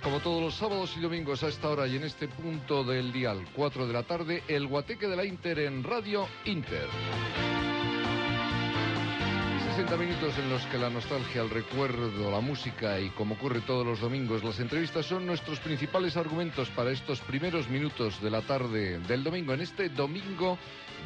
Como todos los sábados y domingos a esta hora y en este punto del dial, 4 de la tarde, el Guateque de la Inter en Radio Inter. 60 minutos en los que la nostalgia, el recuerdo, la música y como ocurre todos los domingos, las entrevistas son nuestros principales argumentos para estos primeros minutos de la tarde del domingo. En este domingo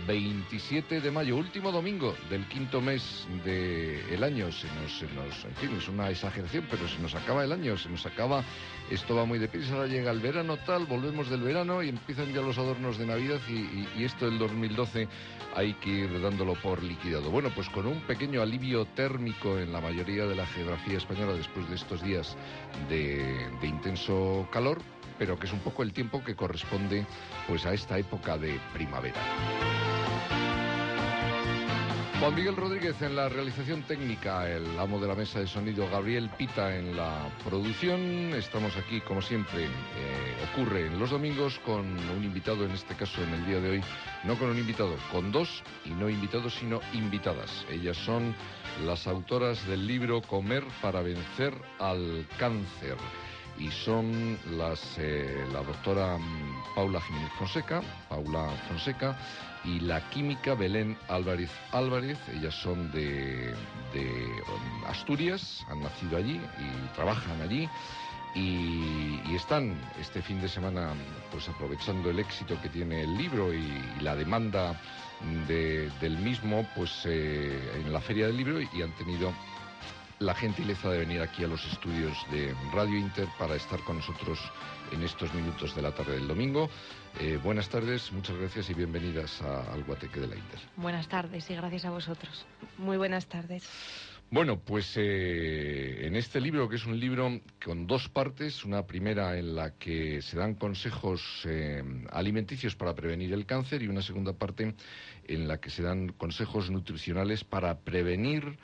27 de mayo, último domingo del quinto mes del año. Se nos, se nos, en fin, es una exageración, pero se nos acaba el año, se nos acaba, esto va muy deprisa, ahora llega el verano tal, volvemos del verano y empiezan ya los adornos de Navidad y esto del 2012 hay que ir dándolo por liquidado. Bueno, pues con un pequeño alivio térmico en la mayoría de la geografía española después de estos días de, de intenso calor, pero que es un poco el tiempo que corresponde pues a esta época de primavera. Juan Miguel Rodríguez en la realización técnica, el amo de la mesa de sonido Gabriel Pita en la producción. Estamos aquí, como siempre, eh, ocurre en los domingos con un invitado, en este caso en el día de hoy, no con un invitado, con dos, y no invitados, sino invitadas. Ellas son las autoras del libro Comer para vencer al cáncer y son las, eh, la doctora Paula Jiménez Fonseca, Paula Fonseca, y la química Belén Álvarez Álvarez. Ellas son de, um, Asturias, han nacido allí y trabajan allí. Y, están este fin de semana pues aprovechando el éxito que tiene el libro y, la demanda de, del mismo pues eh, en la feria del libro y han tenido la gentileza de venir aquí a los estudios de Radio Inter para estar con nosotros en estos minutos de la tarde del domingo. Eh, buenas tardes, muchas gracias y bienvenidas a, al Guateque de la Inter. Buenas tardes y gracias a vosotros. Muy buenas tardes. Bueno, pues eh, en este libro, que es un libro con dos partes, una primera en la que se dan consejos eh, alimenticios para prevenir el cáncer y una segunda parte en la que se dan consejos nutricionales para prevenir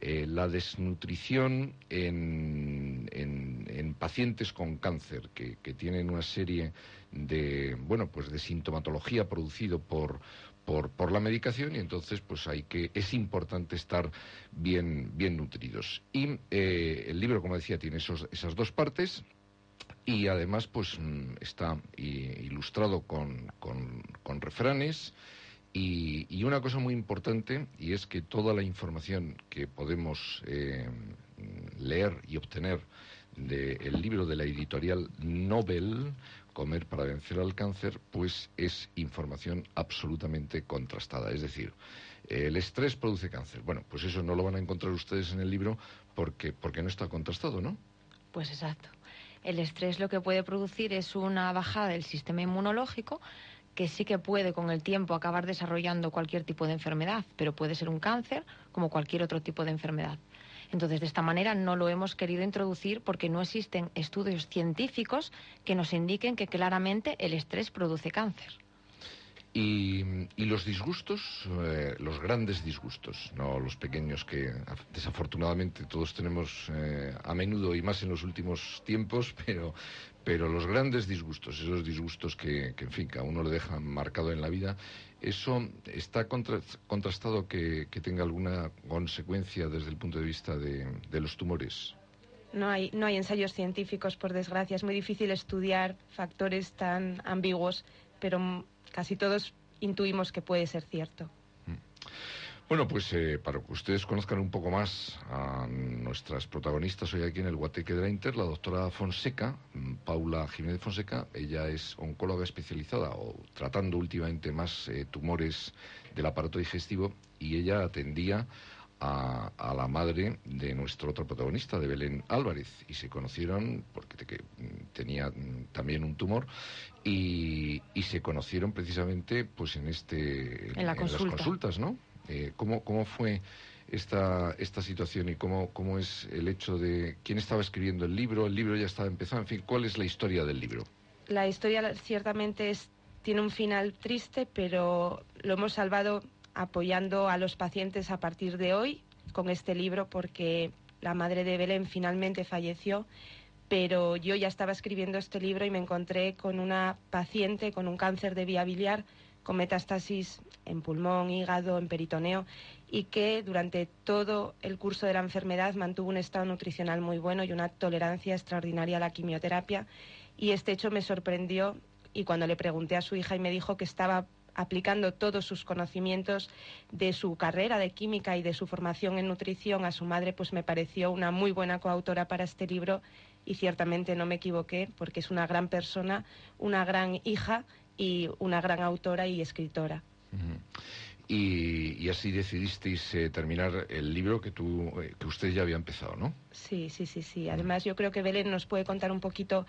eh, la desnutrición en, en, en, pacientes con cáncer que, que, tienen una serie de bueno pues de sintomatología producido por, por, por la medicación y entonces pues hay que es importante estar bien bien nutridos. Y eh, el libro como decía tiene esos, esas dos partes y además pues mm, está ilustrado con, con, con refranes y, y, una cosa muy importante, y es que toda la información que podemos eh, leer y obtener del de libro de la editorial Nobel, Comer para vencer al cáncer, pues es información absolutamente contrastada. Es decir, el estrés produce cáncer. Bueno, pues eso no lo van a encontrar ustedes en el libro porque, porque no está contrastado, ¿no? Pues exacto. El estrés lo que puede producir es una bajada del sistema inmunológico que sí que puede con el tiempo acabar desarrollando cualquier tipo de enfermedad, pero puede ser un cáncer como cualquier otro tipo de enfermedad. Entonces, de esta manera no lo hemos querido introducir porque no existen estudios científicos que nos indiquen que claramente el estrés produce cáncer. Y, los disgustos, eh, los grandes disgustos, no los pequeños que desafortunadamente todos tenemos eh, a menudo y más en los últimos tiempos, pero, pero los grandes disgustos, esos disgustos que, que, en fin, que a uno le dejan marcado en la vida, ¿eso está contra, contrastado que, que, tenga alguna consecuencia desde el punto de vista de, de los tumores? No hay, no hay ensayos científicos, por desgracia. Es muy difícil estudiar factores tan ambiguos, pero casi todos intuimos que puede ser cierto. Bueno, pues eh, para que ustedes conozcan un poco más a nuestras protagonistas hoy aquí en el Guateque de la Inter, la doctora Fonseca, mm, Paula Jiménez Fonseca, ella es oncóloga especializada o tratando últimamente más eh, tumores del aparato digestivo y ella atendía a, la madre de nuestro otro protagonista, de Belén Álvarez, y se conocieron porque mm, tenía mm, también un tumor y, se conocieron precisamente pues en este en, las consultas, ¿no? Eh, ¿cómo, ¿Cómo fue esta, esta situación y cómo, cómo es el hecho de quién estaba escribiendo el libro? El libro ya estaba empezado, en fin, ¿cuál es la historia del libro? La historia ciertamente es, tiene un final triste, pero lo hemos salvado apoyando a los pacientes a partir de hoy con este libro porque la madre de Belén finalmente falleció, pero yo ya estaba escribiendo este libro y me encontré con una paciente con un cáncer de vía biliar con metástasis en pulmón, hígado, en peritoneo y que durante todo el curso de la enfermedad mantuvo un estado nutricional muy bueno y una tolerancia extraordinaria a la quimioterapia. Y este hecho me sorprendió y cuando le pregunté a su hija y me dijo que estaba aplicando todos sus conocimientos de su carrera de química y de su formación en nutrición a su madre, pues me pareció una muy buena coautora para este libro y ciertamente no me equivoqué porque es una gran persona, una gran hija y una gran autora y escritora. y, así decidisteis eh, terminar el libro que, tú, eh, que usted ya había empezado, ¿no? Sí, sí, sí, sí. Además, yo creo que Belén nos puede contar un poquito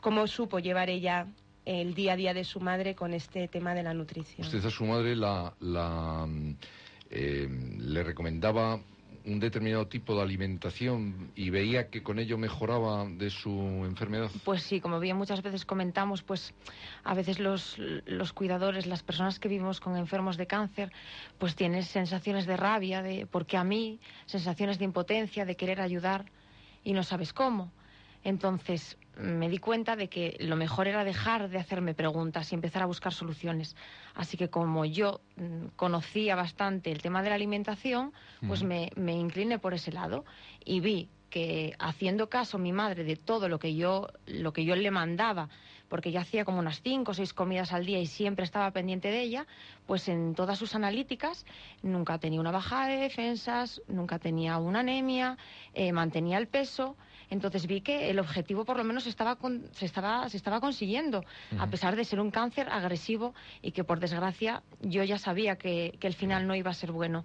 cómo supo llevar ella el día a día de su madre con este tema de la nutrición. Usted a su madre la, la eh, le recomendaba un determinado tipo de alimentación y veía que con ello mejoraba de su enfermedad? Pues sí, como bien muchas veces comentamos, pues a veces los, los cuidadores, las personas que vivimos con enfermos de cáncer, pues tienen sensaciones de rabia, de porque a mí, sensaciones de impotencia, de querer ayudar y no sabes cómo. Entonces me di cuenta de que lo mejor era dejar de hacerme preguntas y empezar a buscar soluciones. Así que como yo mm, conocía bastante el tema de la alimentación, pues me, me incliné por ese lado y vi que haciendo caso mi madre de todo lo que yo lo que yo le mandaba porque yo hacía como unas cinco o seis comidas al día y siempre estaba pendiente de ella pues en todas sus analíticas nunca tenía una bajada de defensas nunca tenía una anemia eh, mantenía el peso. Entonces vi que el objetivo por lo menos estaba se, estaba, se estaba consiguiendo, a pesar de ser un cáncer agresivo y que por desgracia yo ya sabía que, el final no iba a ser bueno,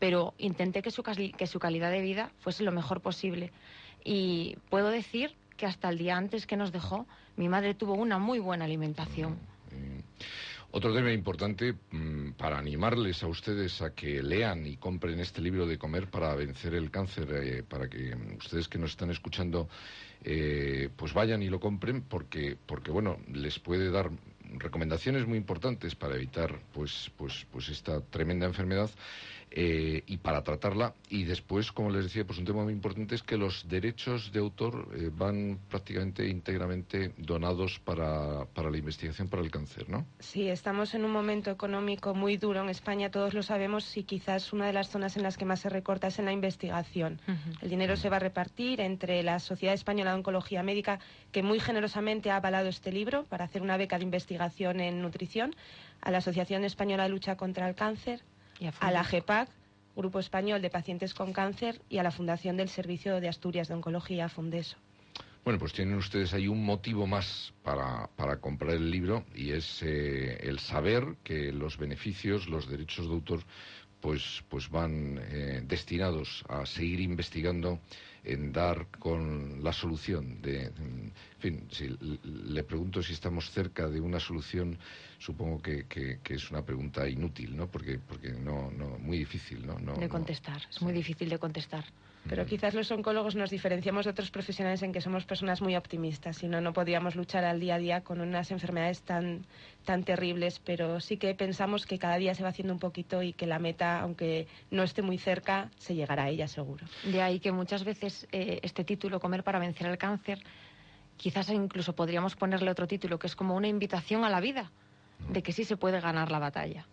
pero intenté que su, que su calidad de vida fuese lo mejor posible. Y puedo decir que hasta el día antes que nos dejó, mi madre tuvo una muy buena alimentación. Otro tema importante mm, para animarles a ustedes a que lean y compren este libro de Comer para vencer el cáncer, eh, para que ustedes que nos están escuchando eh, pues vayan y lo compren porque, porque bueno, les puede dar recomendaciones muy importantes para evitar pues, pues, pues esta tremenda enfermedad eh, y para tratarla. Y después, como les decía, pues un tema muy importante es que los derechos de autor eh, van prácticamente íntegramente donados para, para, la investigación para el cáncer, ¿no? Sí, estamos en un momento económico muy duro en España, todos lo sabemos, y quizás una de las zonas en las que más se recorta es en la investigación. El dinero se va a repartir entre la Sociedad Española de Oncología Médica, que muy generosamente ha avalado este libro para hacer una beca de investigación en nutrición, a la Asociación Española de Lucha contra el Cáncer, a, la GEPAC, Grupo Español de Pacientes con Cáncer, y a la Fundación del Servicio de Asturias de Oncología, Fundeso. Bueno, pues tienen ustedes ahí un motivo más para, para comprar el libro y es eh, el saber que los beneficios, los derechos de autor, pues, pues van eh, destinados a seguir investigando en dar con la solución de, en fin, si le pregunto si estamos cerca de una solución, supongo que, que, es una pregunta inútil, ¿no? Porque, porque no, no, muy difícil, ¿no? de contestar, es muy difícil de contestar. Pero quizás los oncólogos nos diferenciamos de otros profesionales en que somos personas muy optimistas, si no, no podríamos luchar al día a día con unas enfermedades tan, tan terribles, pero sí que pensamos que cada día se va haciendo un poquito y que la meta, aunque no esté muy cerca, se llegará a ella seguro. De ahí que muchas veces eh, este título, Comer para vencer el cáncer, quizás incluso podríamos ponerle otro título, que es como una invitación a la vida, de que sí se puede ganar la batalla.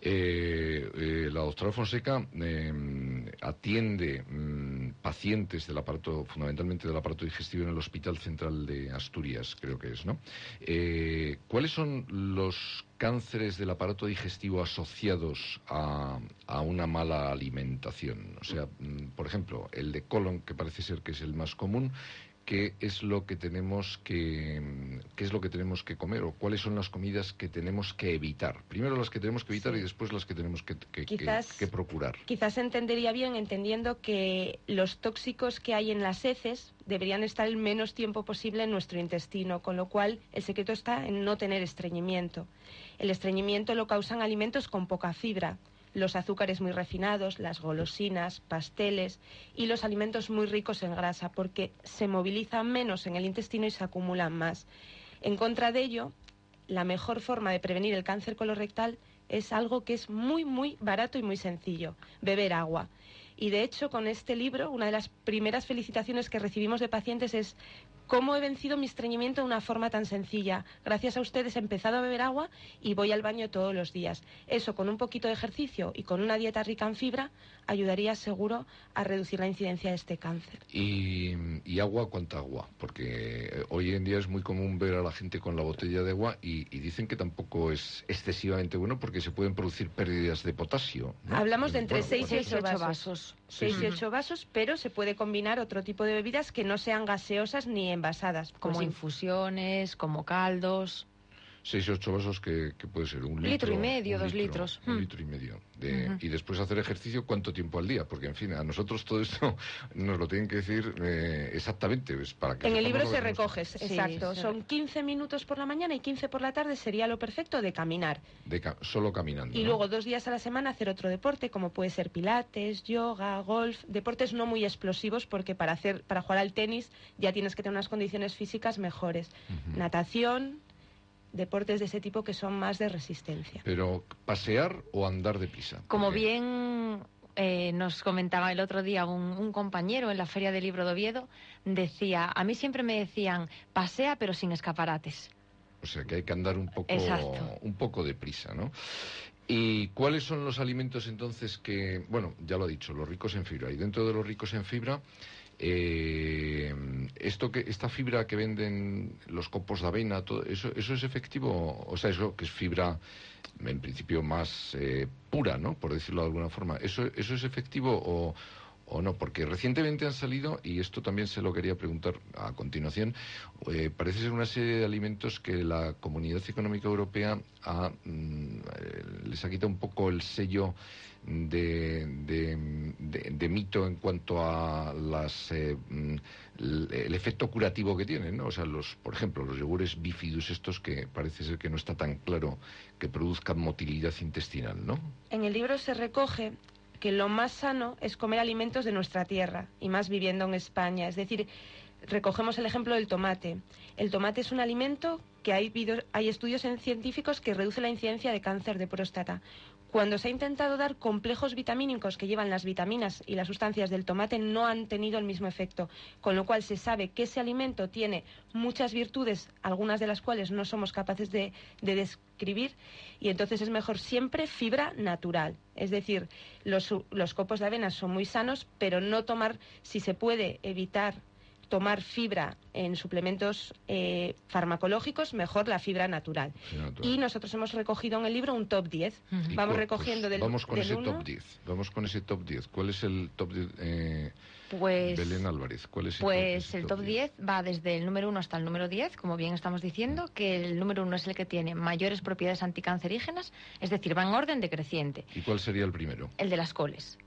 Eh, eh, la doctora Fonseca em, atiende mm, pacientes del aparato, fundamentalmente del aparato digestivo en el Hospital Central de Asturias, creo que es, ¿no? Eh, ¿Cuáles son los cánceres del aparato digestivo asociados a, una mala alimentación. O sea, mm, por ejemplo, el de colon, que parece ser que es el más común, qué es lo que tenemos que qué es lo que tenemos que comer o cuáles son las comidas que tenemos que evitar. Primero las que tenemos que evitar y después las que tenemos que, que, procurar. Quizás entendería bien entendiendo que los tóxicos que hay en las heces deberían estar el menos tiempo posible en nuestro intestino, con lo cual el secreto está en no tener estreñimiento. El estreñimiento lo causan alimentos con poca fibra los azúcares muy refinados, las golosinas, pasteles y los alimentos muy ricos en grasa, porque se movilizan menos en el intestino y se acumulan más. En contra de ello, la mejor forma de prevenir el cáncer colorectal es algo que es muy, muy barato y muy sencillo, beber agua. Y de hecho, con este libro, una de las primeras felicitaciones que recibimos de pacientes es ¿Cómo he vencido mi estreñimiento de una forma tan sencilla? Gracias a ustedes he empezado a beber agua y voy al baño todos los días. Eso con un poquito de ejercicio y con una dieta rica en fibra ayudaría seguro a reducir la incidencia de este cáncer. ¿Y, agua cuánta agua? Porque hoy en día es muy común ver a la gente con la botella de agua y, dicen que tampoco es excesivamente bueno porque se pueden producir pérdidas de potasio. Hablamos de entre 6 y 8 vasos. 6 y 8 vasos, pero se puede combinar otro tipo de bebidas que no sean gaseosas ni envasadas. Como pues infusiones, como caldos. Seis, ocho vasos que, puede ser un litro. Litro y medio, dos litros. Un hmm. litro y medio. Y después hacer ejercicio, ¿cuánto tiempo al día? Porque, en fin, a nosotros todo esto nos lo tienen que decir eh, exactamente. Pues, para que en el libro se recoge, exacto. Son 15 minutos por la mañana y 15 por la tarde sería lo perfecto de caminar. De solo caminando. Y luego dos días a la semana hacer otro deporte, como puede ser pilates, yoga, golf. Deportes no muy explosivos, porque para, hacer, para jugar al tenis ya tienes que tener unas condiciones físicas mejores. Natación, deportes de ese tipo que son más de resistencia. Pero pasear o andar de pisa. Como bien eh, nos comentaba el otro día un, compañero en la Feria del Libro de Oviedo, decía, a mí siempre me decían, pasea pero sin escaparates. O sea que hay que andar un poco, un poco de prisa, ¿no? ¿Y cuáles son los alimentos entonces que, bueno, ya lo ha dicho, los ricos en fibra? Y dentro de los ricos en fibra, eh, esto que esta fibra que venden los copos de avena, todo eso, eso es efectivo, o sea, eso que es fibra en principio más eh, pura, ¿no? Por decirlo de alguna forma. Eso, eso es efectivo o, o no, porque recientemente han salido, y esto también se lo quería preguntar a continuación, eh, parece ser una serie de alimentos que la Comunidad Económica Europea ha, mm, les ha quitado un poco el sello de, de, mito en cuanto a las, eh, mm, el efecto curativo que tienen, ¿no? O sea, los, por ejemplo, los yogures bifidus estos que parece ser que no está tan claro que produzcan motilidad intestinal, ¿no? En el libro se recoge que lo más sano es comer alimentos de nuestra tierra y más viviendo en España, es decir, recogemos el ejemplo del tomate. El tomate es un alimento que hay, hay estudios científicos que reduce la incidencia de cáncer de próstata. Cuando se ha intentado dar complejos vitamínicos que llevan las vitaminas y las sustancias del tomate no han tenido el mismo efecto, con lo cual se sabe que ese alimento tiene muchas virtudes, algunas de las cuales no somos capaces de, describir, y entonces es mejor siempre fibra natural. Es decir, los copos de avena son muy sanos, pero no tomar, si se puede evitar tomar fibra en suplementos eh, farmacológicos, mejor la fibra natural. Y nosotros hemos recogido en el libro un top 10. Vamos recogiendo del Vamos con ese top 10. Vamos con ese top 10. ¿Cuál es el top 10? Eh, pues, Belén Álvarez, ¿cuál es el Pues top, el top 10 va desde el número 1 hasta el número 10, como bien estamos diciendo, que el número 1 es el que tiene mayores propiedades anticancerígenas, es decir, va en orden decreciente. ¿Y cuál sería el primero? El de las coles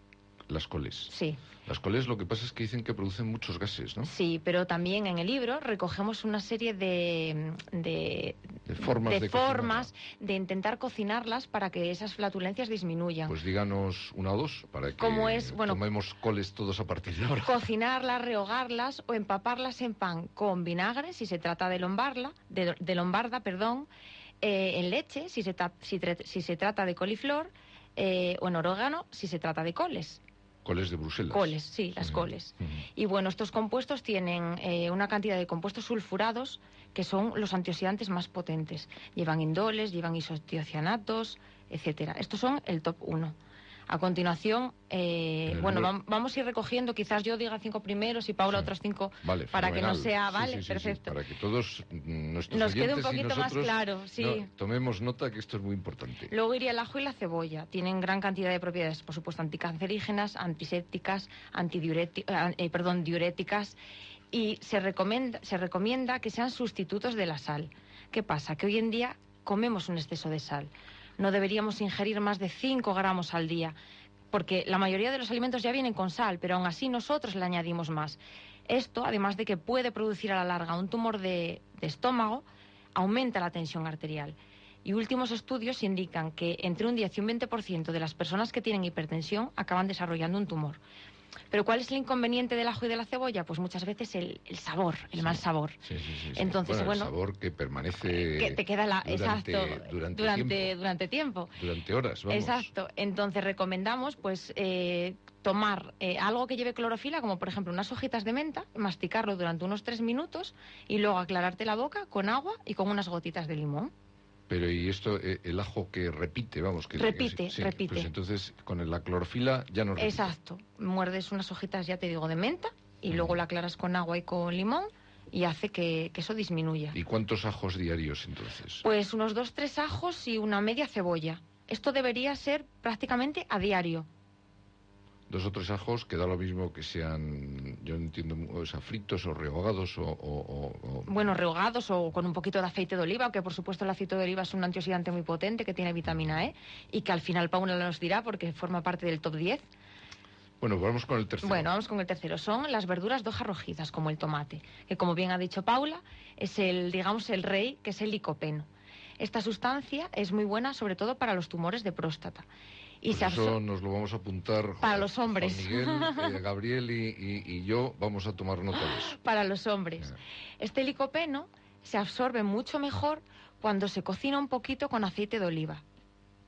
las coles. Sí. Las coles lo que pasa es que dicen que producen muchos gases, ¿no? Sí, pero también en el libro recogemos una serie de, de, formas, de, formas de intentar cocinarlas para que esas flatulencias disminuyan. Pues díganos una o dos para que es, bueno, tomemos coles todos a partir de ahora. Cocinarlas, rehogarlas o empaparlas en pan con vinagre si se trata de lombarda, de, lombarda, perdón, eh, en leche si se, si, se trata de coliflor eh, o en orógano si se trata de coles. Coles de Bruselas. Coles, sí, las coles. Y bueno, estos compuestos tienen eh, una cantidad de compuestos sulfurados que son los antioxidantes más potentes. Llevan indoles, llevan isotiocianatos, etcétera. Estos son el top 1. A continuación, eh, bueno, vamos a ir recogiendo, quizás yo diga cinco primeros y Paula Sí. otros cinco, Vale, para que no sea, vale, sí, sí, sí, perfecto. para que todos mm, nuestros Nos quede un poquito más claro, sí. no, tomemos nota que esto es muy importante. Luego iría el ajo y la cebolla. Tienen gran cantidad de propiedades, por supuesto, anticancerígenas, antisépticas, antidiuréti- eh, eh, perdón, diuréticas y se recomienda, se recomienda que sean sustitutos de la sal. ¿Qué pasa? Que hoy en día comemos un exceso de sal. No deberíamos ingerir más de 5 gramos al día, porque la mayoría de los alimentos ya vienen con sal, pero aún así nosotros le añadimos más. Esto, además de que puede producir a la larga un tumor de, de estómago, aumenta la tensión arterial. Y últimos estudios indican que entre un 10 y un 20% de las personas que tienen hipertensión acaban desarrollando un tumor. Pero ¿cuál es el inconveniente del ajo y de la cebolla? Pues muchas veces el, el sabor, el Sí. mal sabor. Sí, sí, sí, sí. Entonces, bueno, el sabor que permanece que te queda la, durante, exacto durante, durante, tiempo, durante tiempo. durante horas, vamos. Exacto. Entonces recomendamos pues eh, tomar eh, algo que lleve clorofila, como por ejemplo unas hojitas de menta, masticarlo durante unos tres minutos y luego aclararte la boca con agua y con unas gotitas de limón. Pero y esto, eh, el ajo que repite, vamos, que Repite, sí, repite. Pues entonces con la clorofila ya no repite. Exacto. Muerdes unas hojitas, ya te digo, de menta y luego la aclaras con agua y con limón y hace que, que eso disminuya. ¿Y cuántos ajos diarios entonces? Pues unos dos, tres ajos y una media cebolla. Esto debería ser prácticamente a diario. Dos o tres ajos que da lo mismo que sean, yo entiendo, o sea, fritos o rehogados o... o- Bueno, rehogados o con un poquito de aceite de oliva, que por supuesto el aceite de oliva es un antioxidante muy potente que tiene vitamina E y que al final Paula nos dirá porque forma parte del top 10. Bueno, vamos con el tercero. Bueno, vamos con el tercero. Son las verduras de hojas rojizas, como el tomate, que como bien ha dicho Paula, es el, digamos, el rey, que es el licopeno. Esta sustancia es muy buena sobre todo para los tumores de próstata. Y Pues se eso nos lo vamos a apuntar. Para los hombres. Miguel, eh, Gabriel y, y- y yo vamos a tomar nota de eso. para los hombres. Este licopeno se absorbe mucho mejor cuando se cocina un poquito con aceite de oliva.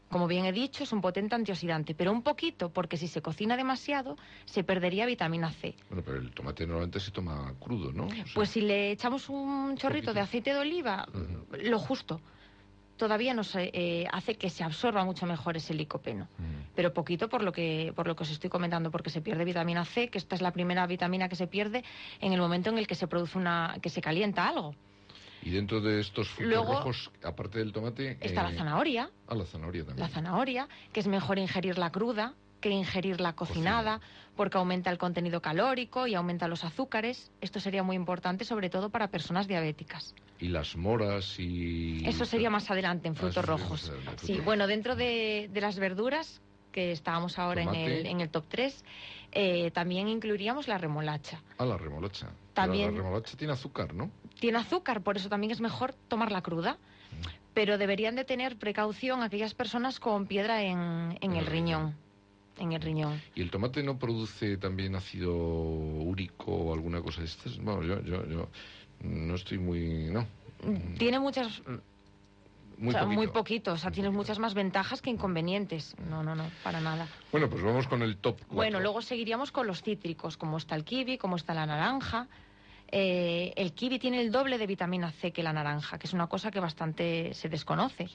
Como bien he dicho, es un potente antioxidante, pero un poquito, porque si se cocina demasiado, se perdería vitamina C. Bueno, pero el tomate normalmente se toma crudo, ¿no? O sea, Pues si le echamos un chorrito Poquito. de aceite de oliva, lo justo, todavía nos eh, hace que se absorba mucho mejor ese licopeno. mm. Pero poquito por lo que por lo que os estoy comentando, porque se pierde vitamina C, que esta es la primera vitamina que se pierde en el momento en el que se produce una, que se calienta algo. Y dentro de estos frutos Luego- rojos, aparte del tomate... Está la eh, zanahoria, Ah, la zanahoria también. la zanahoria, que es mejor ingerirla cruda que ingerirla cocinada, porque aumenta el contenido calórico y aumenta los azúcares. Esto sería muy importante, sobre todo para personas diabéticas. Y las moras y... Eso sería más adelante, en Ah, frutos rojos. Sí, bueno, dentro de, de las verduras, que estábamos ahora en el, en el top 3, eh, también incluiríamos la remolacha. Ah, la remolacha. También- La remolacha tiene azúcar, ¿no? Tiene azúcar, por eso también es mejor tomarla cruda. Pero deberían de tener precaución aquellas personas con piedra en, en el riñón. En el riñón. ¿Y el tomate no produce también ácido úrico o alguna cosa de estas? Bueno, yo, yo, yo no estoy muy... No. Tiene muchas, Muy o sea, poquito. muy poquito, o sea, Muy tienes poquito. muchas más ventajas que inconvenientes. No, no, no, para nada. Bueno, pues vamos con el top 4. Bueno, luego seguiríamos con los cítricos, como está el kiwi, como está la naranja. Eh, el kiwi tiene el doble de vitamina C que la naranja, que es una cosa que bastante se desconoce.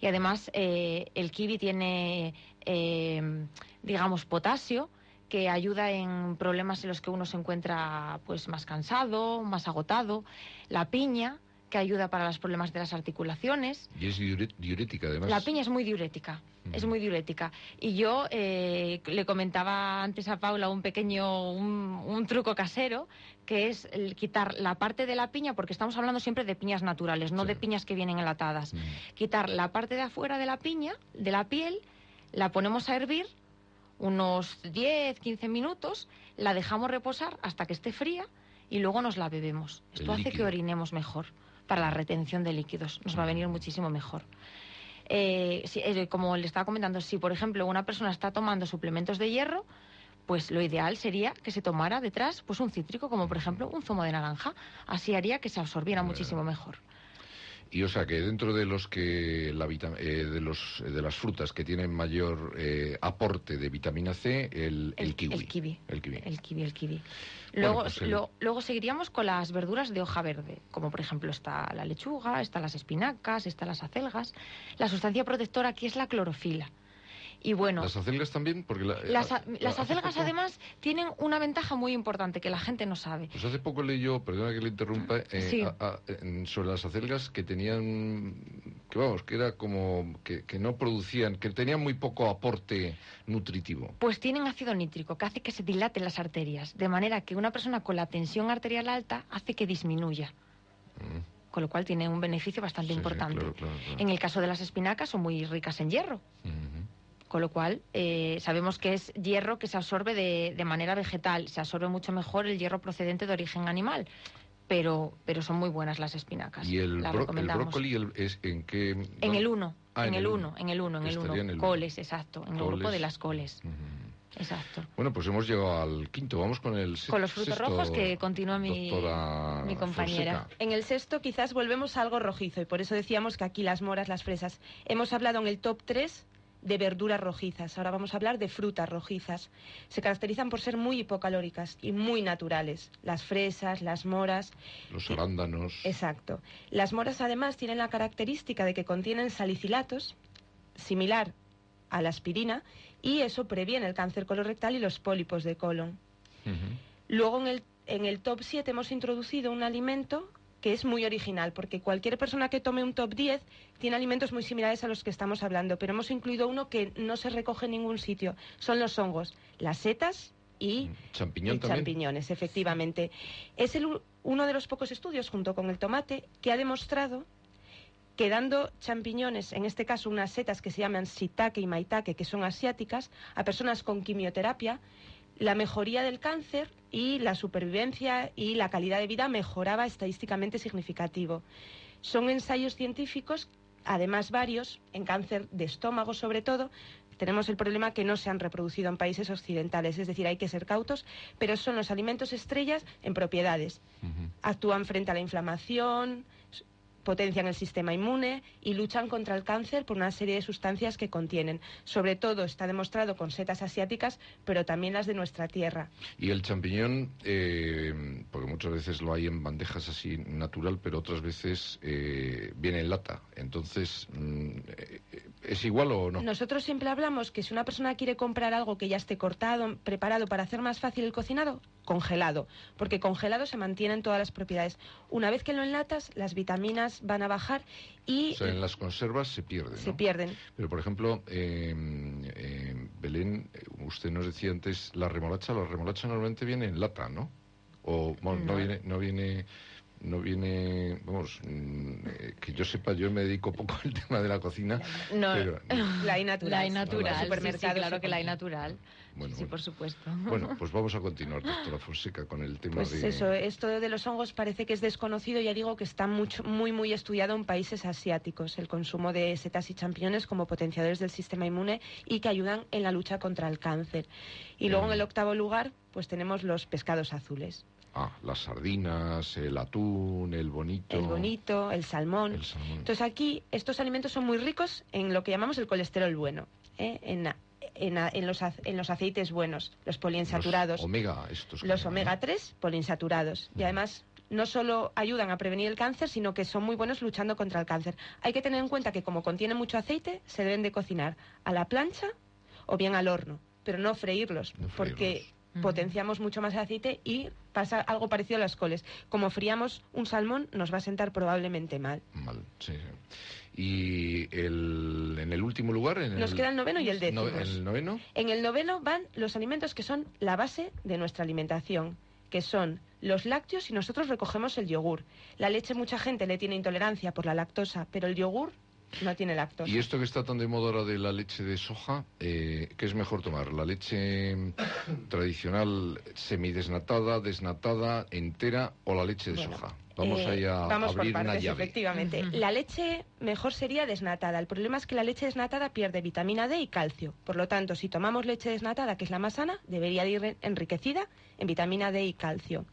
Y además eh, el kiwi tiene, eh, digamos, potasio que ayuda en problemas en los que uno se encuentra pues más cansado, más agotado. La piña que ayuda para los problemas de las articulaciones. Y es diurética, además. La piña es muy diurética, es Ujú. muy diurética. Y yo eh, le comentaba antes a Paula un pequeño, un, un truco casero, que es el quitar la parte de la piña, porque estamos hablando siempre de piñas naturales, no Sí. de piñas que vienen enlatadas. Mm. Quitar la parte de afuera de la piña, de la piel, la ponemos a hervir unos 10, 15 minutos, la dejamos reposar hasta que esté fría y luego nos la bebemos. El Esto hace que orinemos mejor para la retención de líquidos. Nos va a venir muchísimo mejor. Eh, si- eh, como le estaba comentando, si por ejemplo una persona está tomando suplementos de hierro, pues lo ideal sería que se tomara detrás pues un cítrico, como por ejemplo un zumo de naranja. Así haría que se absorbiera Bueno. muchísimo mejor. Y o sea que dentro de los que la eh, de los de las frutas que tienen mayor eh, aporte de vitamina C, el, el kiwi. El kiwi. El kiwi. El kiwi, el kiwi. Bueno, Luego, pues lo- luego seguiríamos con las verduras de hoja verde, como por ejemplo está la lechuga, están las espinacas, están las acelgas. La sustancia protectora aquí es la clorofila. Y bueno, ¿Las acelgas también? Porque la- las, ah, a- las hace acelgas poco- además tienen una ventaja muy importante que la gente no sabe. Pues hace poco leí yo, perdona que le interrumpa, eh, Sí. a- a- en- sobre las acelgas que tenían, que vamos, que era como, que, que no producían, que tenían muy poco aporte nutritivo. Pues tienen ácido nítrico que hace que se dilaten las arterias, de manera que una persona con la tensión arterial alta hace que disminuya, Mm, con lo cual tiene un beneficio bastante sí, importante. claro, claro, claro. En el caso de las espinacas son muy ricas en hierro. Con lo cual eh, sabemos que es hierro que se absorbe de, de manera vegetal, se absorbe mucho mejor el hierro procedente de origen animal, pero, pero son muy buenas las espinacas. ¿Y el, bro- el brócoli el- es en qué? En el 1, Ah, en el 1, en el 1, en el Estaría 1. en el uno. Coles, exacto, en el grupo de las coles, exacto. Bueno, pues hemos llegado al quinto. Vamos con el se- Con los frutos sexto, rojos que continúa mi, mi compañera. Fonseca. En el sexto quizás volvemos a algo rojizo y por eso decíamos que aquí las moras, las fresas. Hemos hablado en el top 3 de verduras rojizas. Ahora vamos a hablar de frutas rojizas. Se caracterizan por ser muy hipocalóricas y muy naturales. Las fresas, las moras. Los arándanos. Exacto. Las moras además tienen la característica de que contienen salicilatos, similar a la aspirina, y eso previene el cáncer colorectal y los pólipos de colon. Luego en el, en el top 7 hemos introducido un alimento que es muy original, porque cualquier persona que tome un top 10 tiene alimentos muy similares a los que estamos hablando, pero hemos incluido uno que no se recoge en ningún sitio. Son los hongos, las setas y, Champiñón y también. champiñones, efectivamente. Es el uno de los pocos estudios, junto con el tomate, que ha demostrado que dando champiñones, en este caso unas setas que se llaman shiitake y maitake, que son asiáticas, a personas con quimioterapia, la mejoría del cáncer y la supervivencia y la calidad de vida mejoraba estadísticamente significativo. Son ensayos científicos, además varios, en cáncer de estómago sobre todo. Tenemos el problema que no se han reproducido en países occidentales, es decir, hay que ser cautos, pero son los alimentos estrellas en propiedades. Actúan frente a la inflamación, potencian el sistema inmune y luchan contra el cáncer por una serie de sustancias que contienen. Sobre todo está demostrado con setas asiáticas, pero también las de nuestra tierra. Y el champiñón, eh, porque muchas veces lo hay en bandejas así natural, pero otras veces eh, viene en lata. Entonces, mm, ¿es igual o no? Nosotros siempre hablamos que si una persona quiere comprar algo que ya esté cortado, preparado para hacer más fácil el cocinado, congelado, porque congelado se mantienen todas las propiedades. Una vez que lo enlatas, las vitaminas van a bajar y O sea, en las conservas se pierde, se ¿no? pierden. Pero, por ejemplo, eh, eh, Belén, eh, usted nos decía antes, la remolacha, la remolacha normalmente viene en lata, ¿no? O bueno, no. No. viene, no viene, no viene, vamos, mm, eh, que yo sepa, yo me dedico poco al tema de la cocina, No, pero La hay natural. la hay sí, sí, supermercados claro que la hay natural. bueno, sí, bueno. por supuesto. Bueno, pues vamos a continuar, doctora Fonseca, con el tema Pues de... eso, esto de los hongos parece que es desconocido, ya digo que está mucho, muy, muy estudiado en países asiáticos, el consumo de setas y champiñones como potenciadores del sistema inmune y que ayudan en la lucha contra el cáncer. Y luego en el octavo lugar, pues tenemos los pescados azules, Ah, las sardinas, el atún, el bonito... el bonito, el salmón. el salmón. Entonces aquí estos alimentos son muy ricos en lo que llamamos el colesterol bueno, ¿eh? en, en- en los, en los aceites buenos, los poliinsaturados. Los omega, estos. que los llaman, ¿no? omega 3 poliinsaturados y Mm. además no solo ayudan a prevenir el cáncer, sino que son muy buenos luchando contra el cáncer. Hay que tener en cuenta que como contienen mucho aceite, se deben de cocinar a la plancha o bien al horno, pero no freírlos, No porque potenciamos mucho más el aceite y pasa algo parecido a las coles. Como fríamos un salmón, nos va a sentar probablemente mal. Mal, sí, sí. Y el, en el último lugar... En Nos el, queda el noveno y el décimo. no- el noveno, En el noveno van los alimentos que son la base de nuestra alimentación, que son los lácteos y nosotros recogemos el yogur. La leche mucha gente le tiene intolerancia por la lactosa, pero el yogur no tiene lactosa. Y esto que está tan de moda ahora de la leche de soja, eh, ¿qué es mejor tomar? ¿La leche tradicional semidesnatada, desnatada, entera o la leche de Bueno, soja? Vamos Eh, ahí a vamos por abrir una partes, llave. efectivamente. La leche mejor sería desnatada. El problema es que la leche desnatada pierde vitamina D y calcio. Por lo tanto, si tomamos leche desnatada, que es la más sana, debería de ir enriquecida en vitamina D y calcio.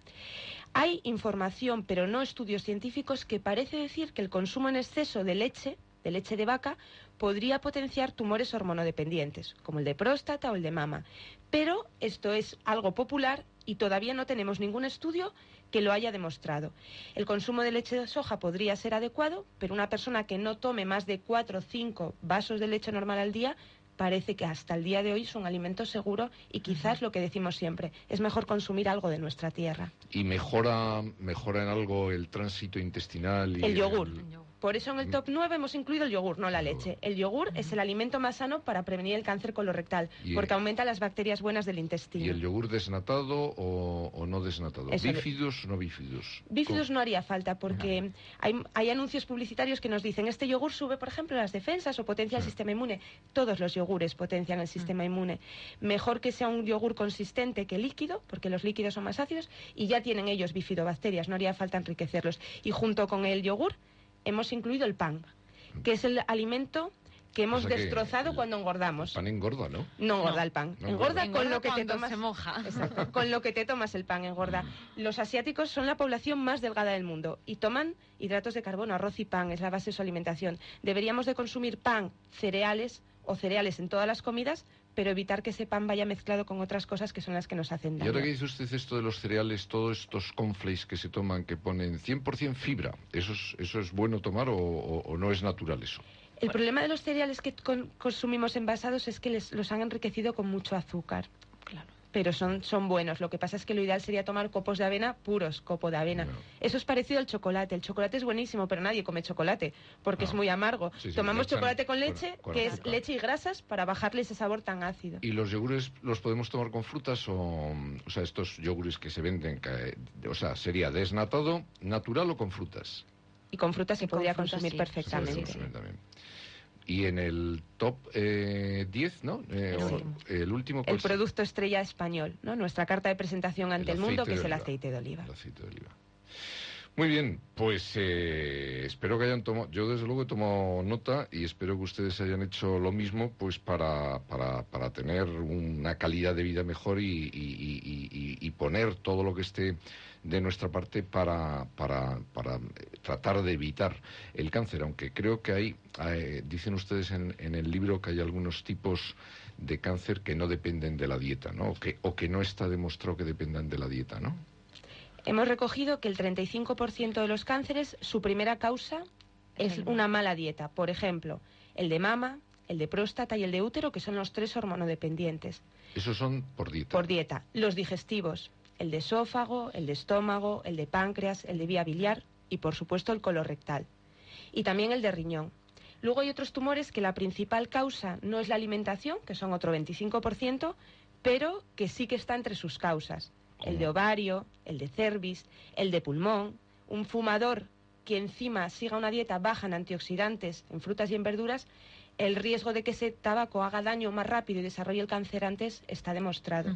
Hay información, pero no estudios científicos, que parece decir que el consumo en exceso de leche, de leche de vaca, podría potenciar tumores hormonodependientes, como el de próstata o el de mama. Pero esto es algo popular y todavía no tenemos ningún estudio que lo haya demostrado. El consumo de leche de soja podría ser adecuado, pero una persona que no tome más de 4 o 5 vasos de leche normal al día parece que hasta el día de hoy es un alimento seguro y quizás lo que decimos siempre, es mejor consumir algo de nuestra tierra. ¿Y mejora, mejora en algo el tránsito intestinal? Y el yogur. Por eso en el top 9 hemos incluido el yogur, no la leche. El yogur es el alimento más sano para prevenir el cáncer colorectal, porque aumenta las bacterias buenas del intestino. ¿Y el yogur desnatado o, no desnatado? ¿Bífidos o no bífidos? Bífidos no haría falta, porque hay, hay, anuncios publicitarios que nos dicen, este yogur sube, por ejemplo, las defensas o potencia el sistema inmune. Todos los yogures potencian el sistema inmune. Mejor que sea un yogur consistente que líquido, porque los líquidos son más ácidos, y ya tienen ellos bifidobacterias, no haría falta enriquecerlos. Y junto con el yogur hemos incluido el pan, que es el alimento que hemos destrozado cuando engordamos. El pan engorda, ¿no? No engorda el pan. engorda, con lo que te tomas. Se moja. Exacto, con lo que te tomas el pan engorda. Los asiáticos son la población más delgada del mundo y toman hidratos de carbono, arroz y pan, es la base de su alimentación. Deberíamos de consumir pan, cereales o cereales en todas las comidas, pero evitar que ese pan vaya mezclado con otras cosas que son las que nos hacen daño. Y ahora que dice usted esto de los cereales, todos estos conflays que se toman que ponen 100% fibra, ¿eso es, ¿eso es bueno tomar o, no es natural eso? El problema de los cereales que consumimos envasados es que les, los han enriquecido con mucho azúcar. Claro pero son, son buenos. Lo que pasa es que lo ideal sería tomar copos de avena puros, copo de avena. Eso es parecido al chocolate. El chocolate es buenísimo, pero nadie come chocolate porque es muy amargo. Tomamos chocolate con leche, que es leche y grasas, para bajarle ese sabor tan ácido. ¿Y los yogures los podemos tomar con frutas o, o sea, estos yogures que se venden, o sea, sería desnatado, natural o con frutas? Y con frutas se podría consumir perfectamente. Y en el top 10, eh, ¿no? Eh, el, último. el producto estrella español, ¿no? Nuestra carta de presentación ante el, mundo, que es el aceite de oliva. El aceite de oliva. Muy bien, pues eh, espero que hayan tomado, yo desde luego he tomado nota y espero que ustedes hayan hecho lo mismo pues para, para, para tener una calidad de vida mejor y, y, poner todo lo que esté de nuestra parte para, para, para tratar de evitar el cáncer, aunque creo que hay, eh, dicen ustedes en, en el libro que hay algunos tipos de cáncer que no dependen de la dieta, ¿no? O que, o que no está demostrado que dependan de la dieta, ¿no? Hemos recogido que el 35% de los cánceres, su primera causa es una mala dieta. Por ejemplo, el de mama, el de próstata y el de útero, que son los tres hormonodependientes. Esos son por dieta. Por dieta. Los digestivos, el de esófago, el de estómago, el de páncreas, el de vía biliar y, por supuesto, el colorectal. Y también el de riñón. Luego hay otros tumores que la principal causa no es la alimentación, que son otro 25%, pero que sí que está entre sus causas el de ovario, el de cervix, el de pulmón, un fumador que encima siga una dieta baja en antioxidantes, en frutas y en verduras, el riesgo de que ese tabaco haga daño más rápido y desarrolle el cáncer antes está demostrado.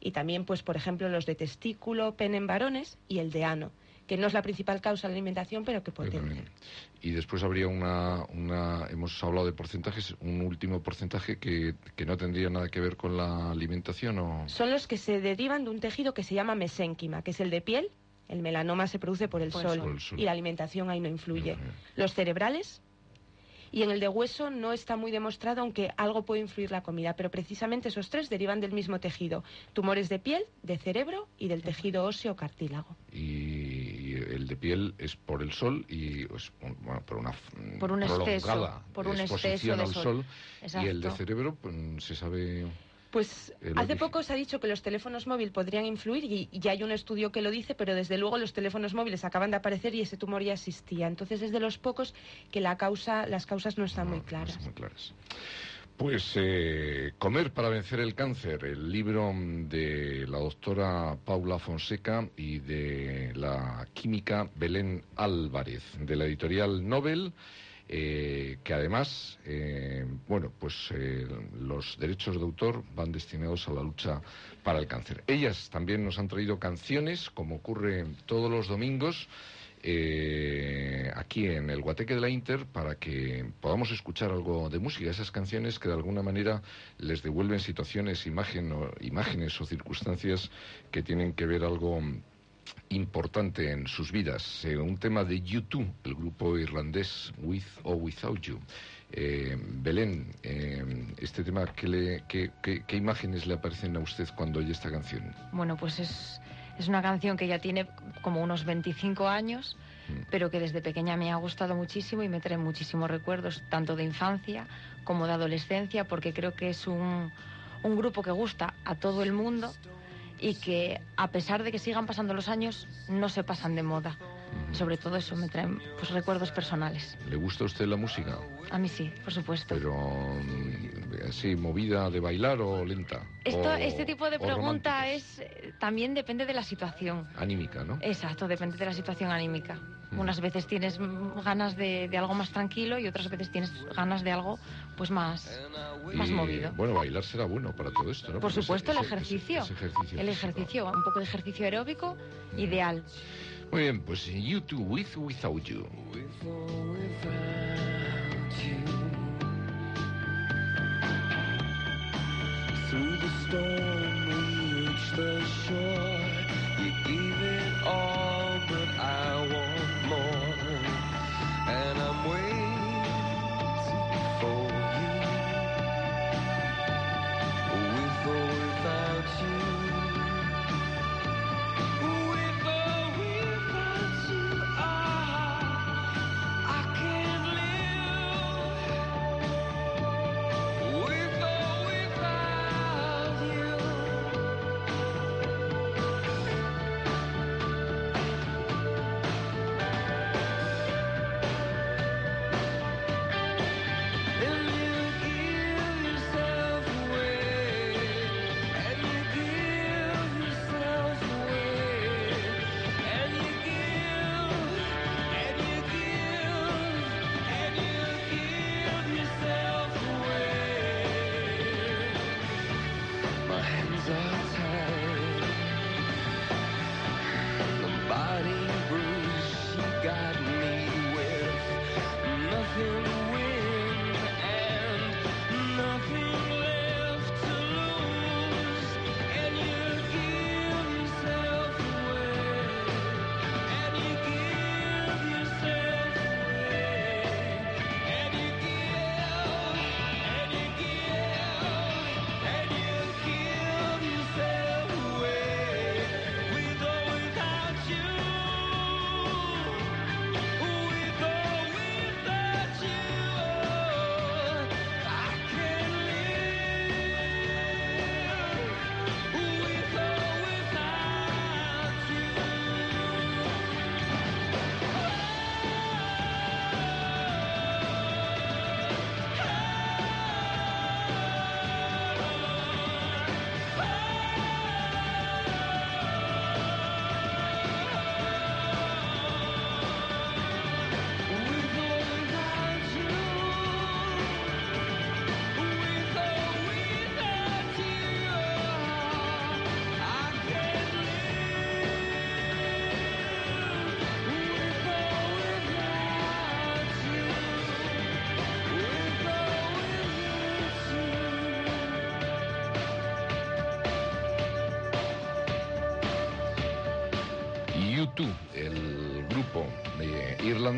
Y también, pues, por ejemplo, los de testículo, pene en varones y el de ano que no es la principal causa de la alimentación, pero que puede tener. Y después habría una, una, hemos hablado de porcentajes, un último porcentaje que, que, no tendría nada que ver con la alimentación o... Son los que se derivan de un tejido que se llama mesénquima, que es el de piel. El melanoma se produce por el, sol, y la alimentación ahí no influye. Los cerebrales, y en el de hueso no está muy demostrado, aunque algo puede influir la comida, pero precisamente esos tres derivan del mismo tejido, tumores de piel, de cerebro y del tejido óseo cartílago. Y el de piel es por el sol y pues, por una por un exceso, por un exposición al sol, y el de cerebro pues, se sabe pues hace poco se ha dicho que los teléfonos móviles podrían influir y ya hay un estudio que lo dice, pero desde luego los teléfonos móviles acaban de aparecer y ese tumor ya existía. Entonces es de los pocos que la causa, las causas no están muy claras. Pues eh, Comer para vencer el cáncer, el libro de la doctora Paula Fonseca y de la química Belén Álvarez, de la editorial Nobel. Eh, que además, eh, bueno, pues los derechos de autor van destinados a la lucha para el cáncer. Ellas también nos han traído canciones, como ocurre todos los domingos, aquí en el Guateque de la Inter, para que podamos escuchar algo de música, esas canciones que de alguna manera les devuelven situaciones, imágenes o circunstancias que tienen que ver algo importante en sus vidas. Eh, un tema de U2, el grupo irlandés With or Without You. Eh, Belén, eh, este tema, ¿qué, le, qué, qué, imágenes le aparecen a usted cuando oye esta canción? Bueno, pues es Es una canción que ya tiene como unos 25 años, Mm. pero que desde pequeña me ha gustado muchísimo y me trae muchísimos recuerdos, tanto de infancia como de adolescencia, porque creo que es un, un grupo que gusta a todo el mundo y que a pesar de que sigan pasando los años, no se pasan de moda. Sobre todo eso me traen pues, recuerdos personales. ¿Le gusta a usted la música? A mí sí, por supuesto. Pero mm, así, movida de bailar o lenta. Esto, O- este tipo de pregunta es eh, también depende de la situación. Anímica, ¿no? Exacto, depende de la situación anímica. Mm. Unas veces tienes mm, ganas de, de algo más tranquilo y otras veces tienes ganas de algo pues más, más Y, movido. Bueno, bailar será bueno para todo esto, ¿no? Por Porque supuesto, el ese- ese- ejercicio. ese ejercicio El físico. ejercicio, un poco de ejercicio aeróbico, ideal. Muy bien, pues You Too, With or Without You. Storm, we reached the shore. You gave it all,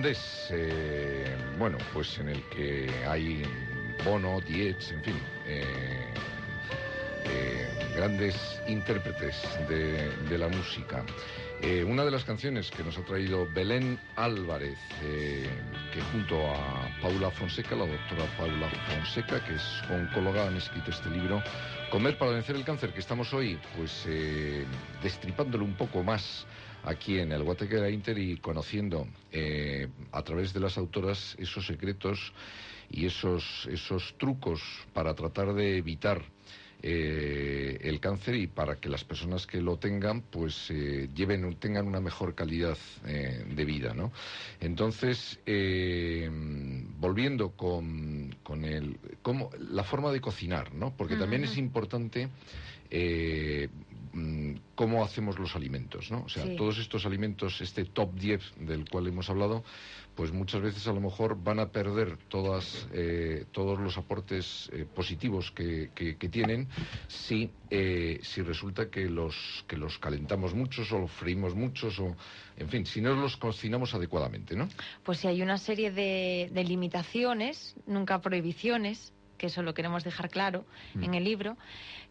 eh, bueno, pues en el que hay Bono, Diez, en fin, eh, eh, grandes intérpretes de, de la música. Una de las canciones que nos ha traído Belén Álvarez, que junto a Paula Fonseca, la doctora Paula Fonseca, que es oncóloga, han escrito este libro, Comer para vencer el cáncer, que estamos hoy pues destripándolo un poco más aquí en el Guatequera Inter y conociendo eh, a través de las autoras esos secretos y esos, esos trucos para tratar de evitar eh, el cáncer y para que las personas que lo tengan pues eh, lleven tengan una mejor calidad eh, de vida ¿no? entonces volviendo con, con el cómo, la forma de cocinar ¿no? porque también es importante cómo hacemos los alimentos, ¿no? O sea, Sí. todos estos alimentos, este top 10 del cual hemos hablado, pues muchas veces a lo mejor van a perder todas, eh, todos los aportes eh, positivos que, que- que tienen si, eh, si resulta que los, que los calentamos muchos o los freímos muchos o, en fin, si no los cocinamos adecuadamente, ¿no? Pues si hay una serie de, de limitaciones, nunca prohibiciones, que eso lo queremos dejar claro Mm. en el libro,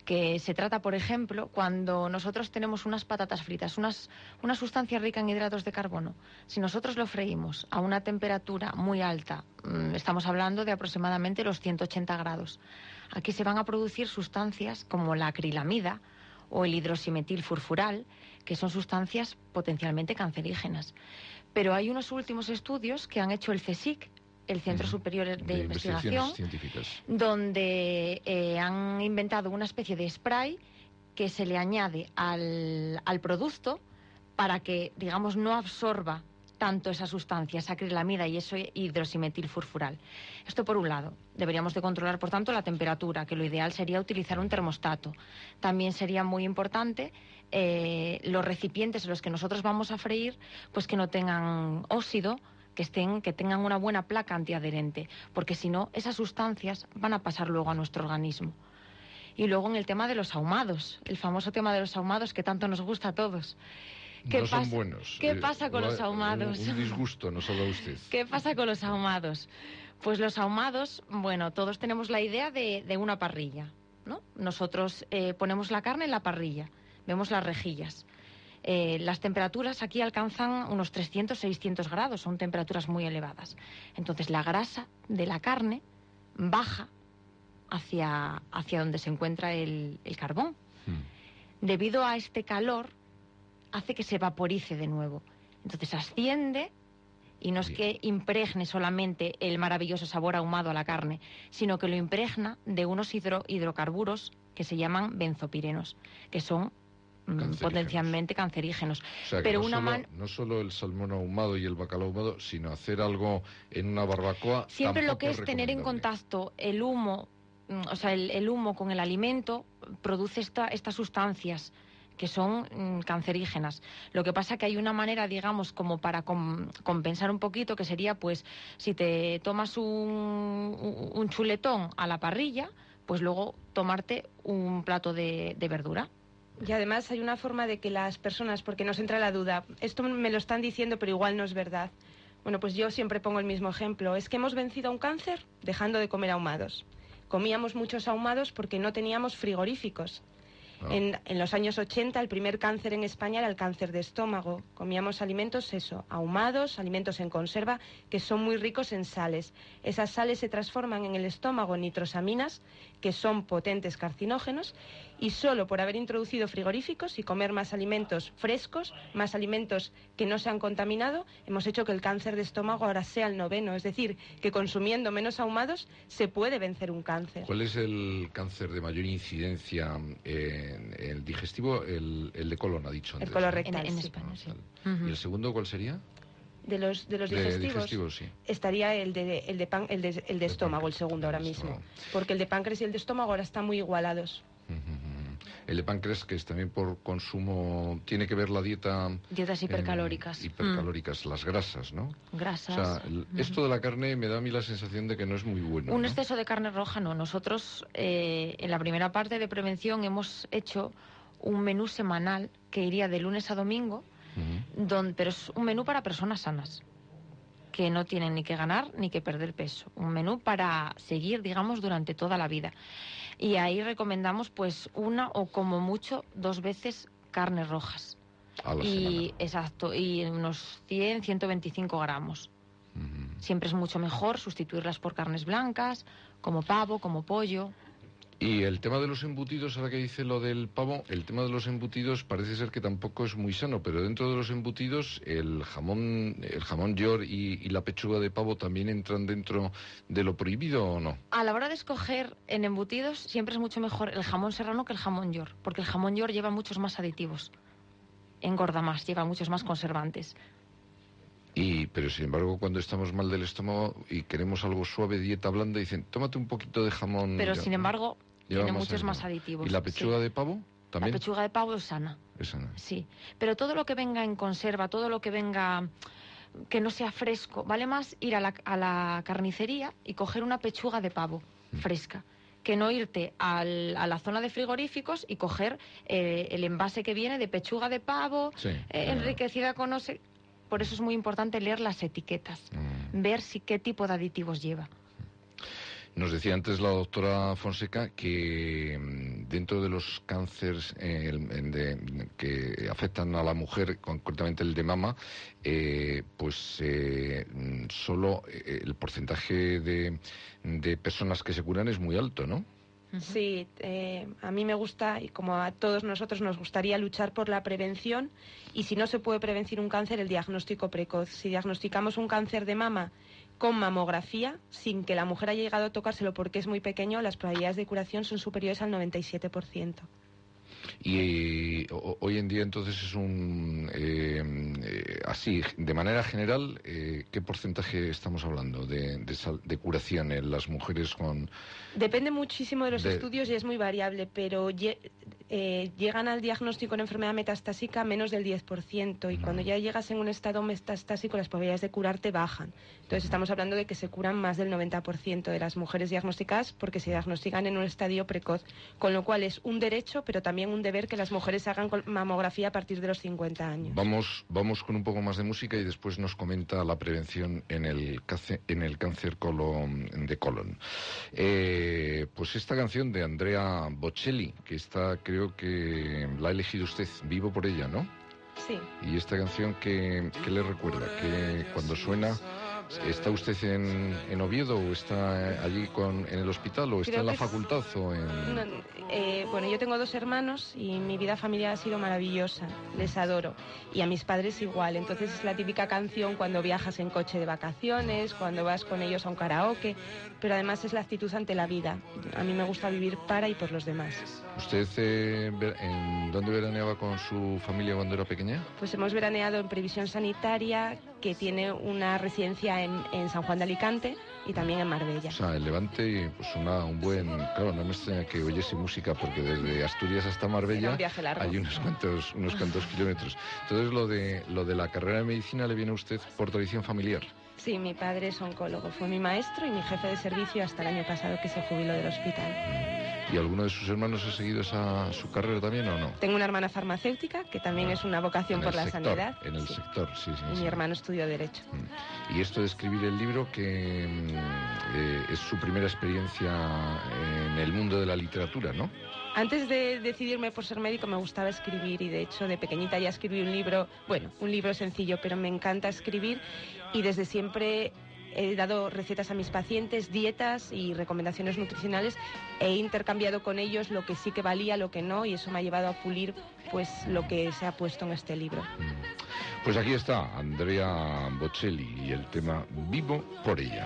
que se trata, por ejemplo, cuando nosotros tenemos unas patatas fritas, unas, una sustancia rica en hidratos de carbono. Si nosotros lo freímos a una temperatura muy alta, mm, estamos hablando de aproximadamente los 180 grados, aquí se van a producir sustancias como la acrilamida o el hidroximetil furfural, que son sustancias potencialmente cancerígenas. Pero hay unos últimos estudios que han hecho el CSIC, el Centro. Superior de, De Investigación, donde eh, han inventado una especie de spray que se le añade al, al producto para que, digamos, no absorba tanto esa sustancia, esa acrilamida y ese hidroximetil furfural. Esto por un lado. Deberíamos de controlar, por tanto, la temperatura, que lo ideal sería utilizar un termostato. También sería muy importante eh, los recipientes en los que nosotros vamos a freír, pues que no tengan óxido, que estén, que tengan una buena placa antiadherente, porque si no, esas sustancias van a pasar luego a nuestro organismo. Y luego en el tema de los ahumados, el famoso tema de los ahumados que tanto nos gusta a todos. ¿Qué no son pasa- buenos. qué Eh, pasa con lo- los ahumados? Un, un disgusto, no solo a usted. ¿Qué pasa con los ahumados? Pues los ahumados, bueno, todos tenemos la idea de, de una parrilla, ¿no? Nosotros eh, ponemos la carne en la parrilla, vemos las rejillas. Eh, las temperaturas aquí alcanzan unos 300, 600 grados, son temperaturas muy elevadas. Entonces la grasa de la carne baja hacia, hacia donde se encuentra el, el carbón. Mm. Debido a este calor, hace que se vaporice de nuevo. Entonces asciende y no es que impregne solamente el maravilloso sabor ahumado a la carne, sino que lo impregna de unos hidro- hidrocarburos que se llaman benzopirenos, que son Cancerígenos. potencialmente cancerígenos. O sea, que Pero no, una solo, man- no solo el salmón ahumado y el bacalao ahumado, sino hacer algo en una barbacoa. Siempre lo que es tener en contacto el humo, mm, o sea, el, el humo con el alimento, produce esta- estas sustancias que son mm, cancerígenas. Lo que pasa que hay una manera, digamos, como para com- compensar un poquito, que sería, pues, si te tomas un, un- un chuletón a la parrilla, pues luego tomarte un plato de, de verdura. Y además hay una forma de que las personas, porque nos entra la duda, esto me lo están diciendo pero igual no es verdad. Bueno, pues yo siempre pongo el mismo ejemplo. Es que hemos vencido a un cáncer dejando de comer ahumados. Comíamos muchos ahumados porque no teníamos frigoríficos. Ah. En, en los años 80 el primer cáncer en España era el cáncer de estómago. Comíamos alimentos, eso, ahumados, alimentos en conserva, que son muy ricos en sales. Esas sales se transforman en el estómago en nitrosaminas, que son potentes carcinógenos, y solo por haber introducido frigoríficos y comer más alimentos frescos, más alimentos que no se han contaminado, hemos hecho que el cáncer de estómago ahora sea el noveno. Es decir, que consumiendo menos ahumados se puede vencer un cáncer. ¿Cuál es el cáncer de mayor incidencia en el digestivo? El, el de colon, ha dicho El antes. colon ¿no? En, rectal. en. España, sí. ¿Y el segundo cuál sería? De los, de los de digestivos. sí. estaría el de, el de, pan- el de, el de estómago, el segundo ahora mismo. estómago. Porque el de páncreas y el de estómago ahora están muy igualados. El de páncreas, que es también por consumo, tiene que ver la dieta... Dietas en- hipercalóricas. hipercalóricas, las grasas, ¿no? Mm, grasas. O sea, el- Ujú. esto de la carne me da a mí la sensación de que no es muy bueno. Un ¿no? exceso de carne roja no. Nosotros eh, en la primera parte de prevención hemos hecho un menú semanal que iría de lunes a domingo, Don- pero es un menú para personas sanas, que no tienen ni que ganar ni que perder peso. Un menú para seguir, digamos, durante toda la vida. Y ahí recomendamos pues una o como mucho dos veces carnes rojas. A la Y semana. exacto, y unos 100, 125 gramos. Siempre es mucho mejor sustituirlas por carnes blancas, como pavo, como pollo. Y el tema de los embutidos, ahora que dice lo del pavo, el tema de los embutidos parece ser que tampoco es muy sano, pero dentro de los embutidos el jamón, el jamón york y, y la pechuga de pavo también entran dentro de lo prohibido o no. A la hora de escoger en embutidos, siempre es mucho mejor el jamón serrano que el jamón york, porque el jamón york lleva muchos más aditivos. Engorda más, lleva muchos más conservantes. Y, pero sin embargo, cuando estamos mal del estómago y queremos algo suave, dieta blanda, dicen, tómate un poquito de jamón. Pero ya". sin embargo, tiene muchos más aditivos. ¿Y la pechuga sí. de pavo? También. La pechuga de pavo es sana. Esa no. Sí, pero todo lo que venga en conserva, todo lo que venga que no sea fresco, vale más ir a la, a la carnicería y coger una pechuga de pavo Mm. fresca que no irte al- a la zona de frigoríficos y coger eh, el envase que viene de pechuga de pavo, Sí. eh, enriquecida con no sé... Por eso es muy importante leer las etiquetas, Mm. ver si qué tipo de aditivos lleva. Nos decía antes la doctora Fonseca que mm, dentro de los cánceres eh, el- en de- que afectan a la mujer, concretamente el de mama, eh, pues eh, mm, solo eh, el porcentaje de, de personas que se curan es muy alto, ¿no? Sí, eh, a mí me gusta y como a todos nosotros nos gustaría luchar por la prevención y si no se puede prevenir un cáncer, el diagnóstico precoz. Si diagnosticamos un cáncer de mama con mamografía, sin que la mujer haya llegado a tocárselo porque es muy pequeño, las probabilidades de curación son superiores al 97%. Y eh, ho- hoy en día entonces es un... eh, eh, así, de manera general, ¿qué porcentaje estamos hablando de, de, sal- de curación en las mujeres con... Depende muchísimo de los De- estudios y es muy variable, pero eh, llegan al diagnóstico de enfermedad metastásica menos del 10% y cuando ya llegas en un estado metastásico las probabilidades de curarte bajan. Entonces estamos hablando de que se curan más del 90% de las mujeres diagnosticadas porque se diagnostican en un estadio precoz, con lo cual es un derecho pero también un deber que las mujeres hagan mamografía a partir de los 50 años. Vamos, vamos con un poco más de música y después nos comenta la prevención en el, en el cáncer de colon. Eh, pues esta canción de Andrea Bocelli, que está, creo que la ha elegido usted, vivo por ella, ¿no? Sí. Y esta canción que, que le recuerda, que cuando suena, ¿está usted en, en Oviedo o está allí con, en el hospital o está Creo en la que es- facultad o en... No, eh, bueno, yo tengo dos hermanos y mi vida familiar ha sido maravillosa, les adoro. Y a mis padres igual, entonces es la típica canción cuando viajas en coche de vacaciones, cuando vas con ellos a un karaoke, pero además es la actitud ante la vida. A mí me gusta vivir para y por los demás. ¿Usted eh, en dónde veraneaba con su familia cuando era pequeña? Pues hemos veraneado en Previsión Sanitaria, que tiene una residencia en, en San Juan de Alicante y también en Marbella. O sea, el Levante, pues una, un buen... Claro, no me extraña que oyese música porque desde Asturias hasta Marbella un hay unos cuantos, unos cuantos kilómetros. Entonces, lo de, lo de la carrera de medicina le viene a usted por tradición familiar. Sí, mi padre es oncólogo, fue mi maestro y mi jefe de servicio hasta el año pasado que se jubiló del hospital. ¿Y alguno de sus hermanos ha seguido esa, su carrera también o no? Tengo una hermana farmacéutica que también es una vocación por la sector, sanidad. En el Sí. sector, sí, sí. Y sí. mi hermano estudió Derecho. Mm. Y esto de escribir el libro, que mm, eh, es su primera experiencia en el mundo de la literatura, ¿no? Antes de decidirme por ser médico me gustaba escribir y de hecho de pequeñita ya escribí un libro, bueno, un libro sencillo, pero me encanta escribir y desde siempre he dado recetas a mis pacientes, dietas y recomendaciones nutricionales. He intercambiado con ellos lo que sí que valía, lo que no y eso me ha llevado a pulir pues lo que se ha puesto en este libro. Pues aquí está Andrea Bocelli y el tema Vivo por ella.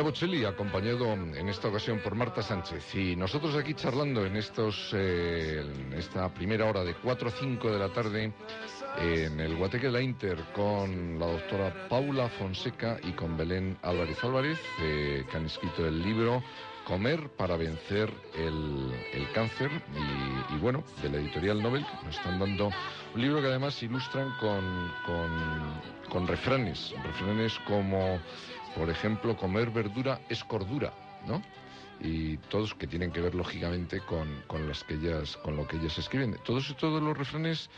Andrea Bocelli, acompañado en esta ocasión por Marta Sánchez. Y nosotros aquí charlando en, estos, eh, esta primera hora de 4 a 5 de la tarde en el Guateque de la Inter con la doctora Paula Fonseca y con Belén Álvarez Álvarez, eh, que han escrito el libro Comer para vencer el, el cáncer y, y, bueno, de la editorial Nobel nos están dando un libro que además ilustran con, con, con refranes, refranes como, por ejemplo, comer verdura es cordura, ¿no? y todos que tienen que ver lógicamente con, con las que ellas con lo que ellas escriben todos todos los refranes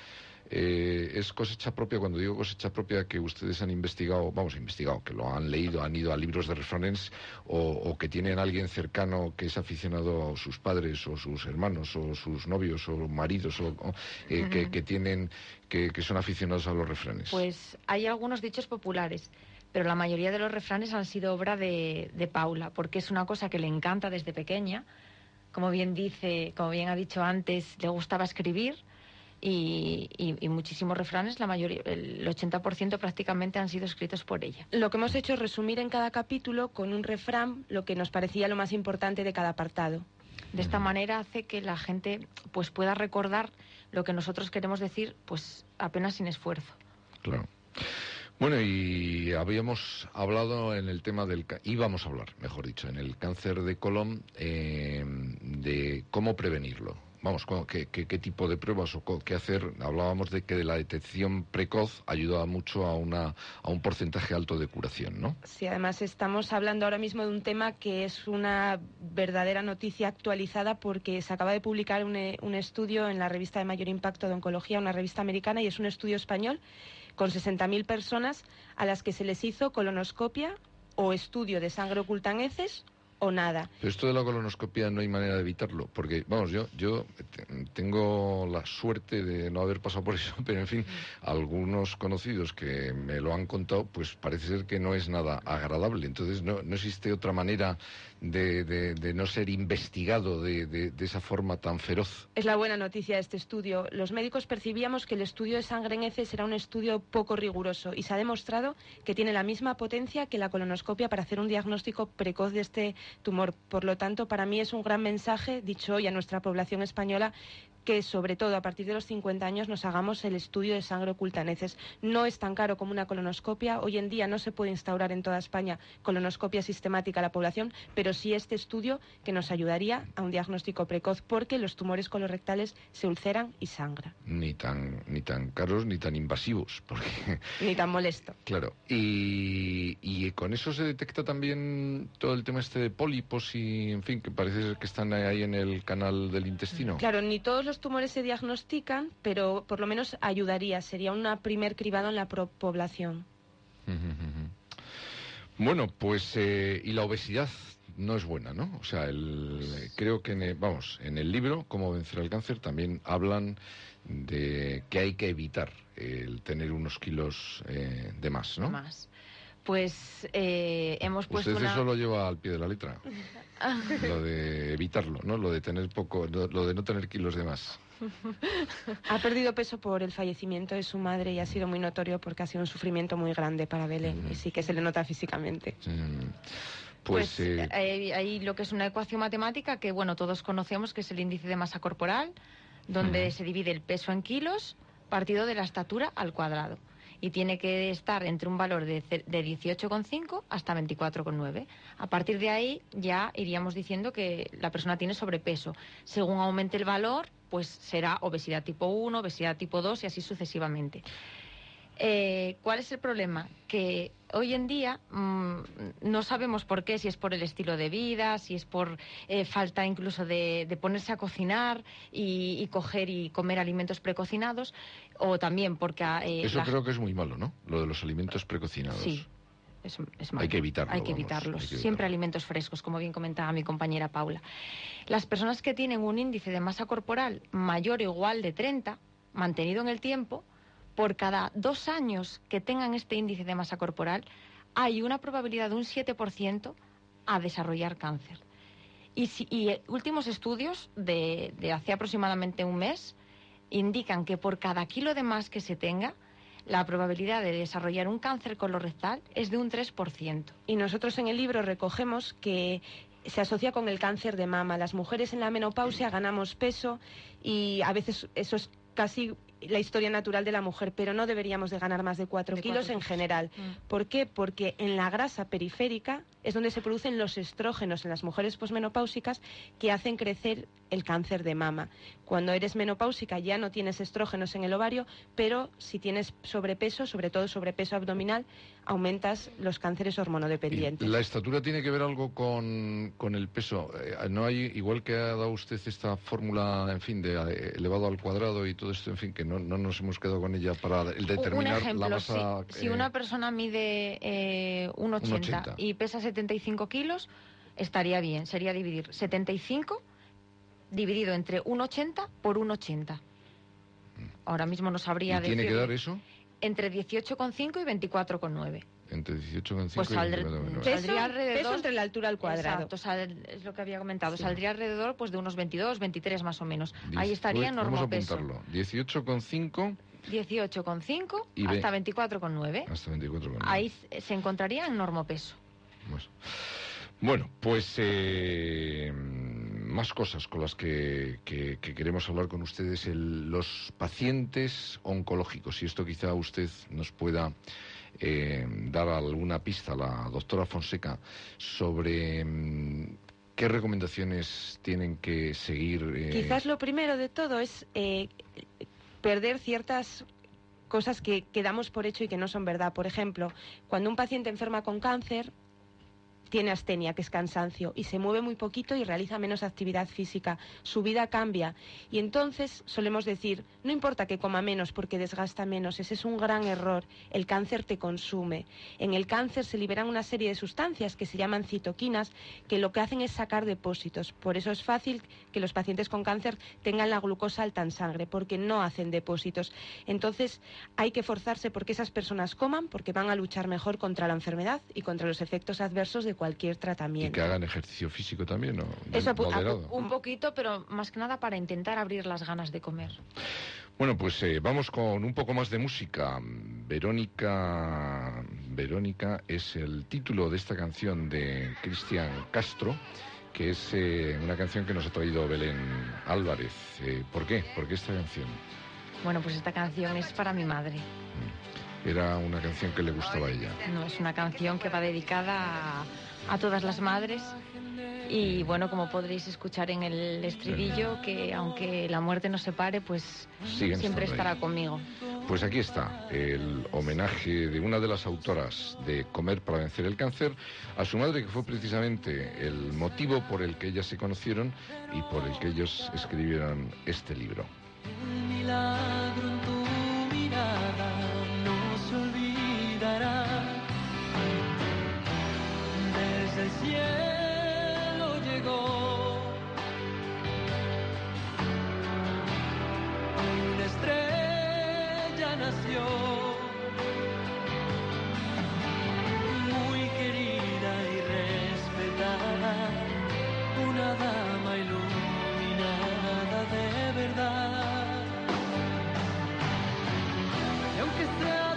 eh, es cosecha propia, cuando digo cosecha propia, que ustedes han investigado, vamos, investigado, que lo han leído, han ido a libros de refranes o, o que tienen alguien cercano que es aficionado a sus padres o sus hermanos o sus novios o maridos o, o, eh, que, que, tienen, que, que son aficionados a los refranes. Pues hay algunos dichos populares pero la mayoría de los refranes han sido obra de, de, Paula, porque es una cosa que le encanta desde pequeña. Como bien dice, como bien ha dicho antes, le gustaba escribir y, y, y muchísimos refranes, la mayoría, el 80% prácticamente han sido escritos por ella. Lo que hemos hecho es resumir en cada capítulo con un refrán lo que nos parecía lo más importante de cada apartado. De esta manera hace que la gente pues pueda recordar lo que nosotros queremos decir pues apenas sin esfuerzo. Claro. Bueno, y habíamos hablado en el tema del... íbamos a hablar, mejor dicho, en el cáncer de colon, eh, de cómo prevenirlo. Vamos, ¿qué, qué, qué tipo de pruebas o qué hacer? Hablábamos de que la detección precoz ayudaba mucho a, una, a un porcentaje alto de curación, ¿no? Sí, además estamos hablando ahora mismo de un tema que es una verdadera noticia actualizada porque se acaba de publicar un, un estudio en la revista de mayor impacto de oncología, una revista americana, y es un estudio español con 60.000 personas a las que se les hizo colonoscopia o estudio de sangre oculta o nada. Pero esto de la colonoscopia no hay manera de evitarlo, porque, vamos, yo, yo tengo la suerte de no haber pasado por eso, pero en fin, algunos conocidos que me lo han contado, pues parece ser que no es nada agradable. Entonces, no, no existe otra manera de, no ser investigado de, de, esa forma tan feroz. Es la buena noticia de este estudio. Los médicos percibíamos que el estudio de sangre en heces era un estudio poco riguroso y se ha demostrado que tiene la misma potencia que la colonoscopia para hacer un diagnóstico precoz de este tumor. Por lo tanto, para mí es un gran mensaje dicho hoy a nuestra población española que sobre todo a partir de los 50 años nos hagamos el estudio de sangre oculta en heces. No es tan caro como una colonoscopia. Hoy en día no se puede instaurar en toda España colonoscopia sistemática a la población, pero sí este estudio que nos ayudaría a un diagnóstico precoz porque los tumores colorectales se ulceran y sangran. Ni tan, ni tan caros ni tan invasivos. Porque... Ni tan molesto. Claro. Y, y con eso se detecta también todo el tema este de pólipos y, en fin, que parece que están ahí en el canal del intestino. Claro, ni todos los tumores se diagnostican, pero por lo menos ayudaría, sería un primer cribado en la población. Bueno, pues eh, y la obesidad no es buena, ¿no? O sea, el, creo que, en el, vamos, en el libro, Cómo vencer el cáncer, también hablan de que hay que evitar el tener unos kilos eh, de más, ¿no? Más. Pues eh, hemos puesto Usted una... eso lo lleva al pie de la letra. lo de evitarlo, ¿no? Lo de tener poco, lo de no tener kilos de más. Ha perdido peso por el fallecimiento de su madre y ha sido muy notorio porque ha sido un sufrimiento muy grande para Belén mm. y sí que se le nota físicamente. Mm. Pues, pues eh... hay, hay, lo que es una ecuación matemática que, bueno, todos conocemos que es el índice de masa corporal, donde mm. se divide el peso en kilos partido de la estatura al cuadrado y tiene que estar entre un valor de, de 18,5 hasta 24,9. A partir de ahí ya iríamos diciendo que la persona tiene sobrepeso. Según aumente el valor, pues será obesidad tipo 1, obesidad tipo 2 y así sucesivamente. Eh, ¿Cuál es el problema? Que hoy en día mmm, no sabemos por qué, si es por el estilo de vida, si es por eh, falta incluso de, de, ponerse a cocinar y, y, coger y comer alimentos precocinados, o también porque... Eh, Eso la... creo que es muy malo, ¿no? Lo de los alimentos precocinados. Sí. Es, es hay que evitarlo. Hay que evitarlos. Vamos, hay que Siempre alimentos frescos, como bien comentaba mi compañera Paula. Las personas que tienen un índice de masa corporal mayor o igual de 30, mantenido en el tiempo, por cada dos años que tengan este índice de masa corporal, hay una probabilidad de un 7% a desarrollar cáncer. Y, y últimos estudios de, hace aproximadamente un mes indican que por cada kilo de más que se tenga, la probabilidad de desarrollar un cáncer colorectal es de un 3%. Y nosotros en el libro recogemos que se asocia con el cáncer de mama. Las mujeres en la menopausia ganamos peso y a veces eso es casi la historia natural de la mujer, pero no deberíamos de ganar más de 4 kilos en general. Mm. ¿Por qué? Porque en la grasa periférica es donde se producen los estrógenos en las mujeres posmenopáusicas que hacen crecer el cáncer de mama. Cuando eres menopáusica ya no tienes estrógenos en el ovario, pero si tienes sobrepeso, sobre todo sobrepeso abdominal, aumentas los cánceres hormonodependientes. ¿La estatura tiene que ver algo con, con el peso? Eh, no hay, igual que ha dado usted esta fórmula, en fin, de eh, elevado al cuadrado y todo esto, en fin, que no, no nos hemos quedado con ella para el determinar Un ejemplo, la masa. si, si eh, una persona mide eh, 1,80 1,80. y pesa 75 kilos, estaría bien. Sería dividir 75 dividido entre 1,80 por 1,80. Ahora mismo no sabría Mm. ¿Y tiene que dar eso? Entre 18,5 y 24,9. Entre 18,5 Pues y saldré- 29,9. Peso, Saldría alrededor- peso entre la altura al cuadrado. Exacto, sal- es lo que había comentado. Sí. Saldría alrededor pues de unos 22, 23 más o menos. Diez- Ahí estaría en Vamos a apuntarlo. 18,5 18,5 Y ve- hasta 24,9. hasta 24,9. Ahí se encontraría en normopeso. Bueno, pues eh, más cosas con las que, que- que queremos hablar con ustedes. El- los pacientes oncológicos, y esto quizá usted nos pueda eh, dar alguna pista, la doctora Fonseca, sobre mm, qué recomendaciones tienen que seguir. eh, Quizás lo primero de todo es eh, perder ciertas cosas que, que damos por hecho y que no son verdad. Por ejemplo, cuando un paciente enferma con cáncer, tiene astenia, que es cansancio, y se mueve muy poquito y realiza menos actividad física. Su vida cambia. Y entonces solemos decir, no importa que coma menos porque desgasta menos, ese es un gran error. El cáncer te consume. En el cáncer se liberan una serie de sustancias que se llaman citoquinas, que lo que hacen es sacar depósitos. Por eso es fácil que los pacientes con cáncer tengan la glucosa alta en sangre, porque no hacen depósitos. Entonces hay que forzarse porque esas personas coman, porque van a luchar mejor contra la enfermedad y contra los efectos adversos de cualquier y tratamiento. que hagan ejercicio físico también, ¿no? Eso, apu- Moderado. Un poquito, pero más que nada para intentar abrir las ganas de comer. Bueno, pues eh, vamos con un poco más de música. Verónica, Verónica es el título de esta canción de Cristian Castro, que es eh, una canción que nos ha traído Belén Álvarez. Eh, ¿Por qué? ¿Por qué esta canción? Bueno, pues esta canción es para mi madre. Era una canción que le gustaba a ella. No es una canción que va dedicada a, a todas las madres. Y bueno, como podréis escuchar en el estribillo, que aunque la muerte nos separe, pues Siguen siempre ahí. estará conmigo. Pues aquí está el homenaje de una de las autoras de Comer para vencer el cáncer a su madre, que fue precisamente el motivo por el que ellas se conocieron y por el que ellos escribieron este libro. El milagro en tu mirada no se olvidará. Cielo llegó una estrella nació. Muy querida y respetada, una dama iluminada de verdad. Y aunque sea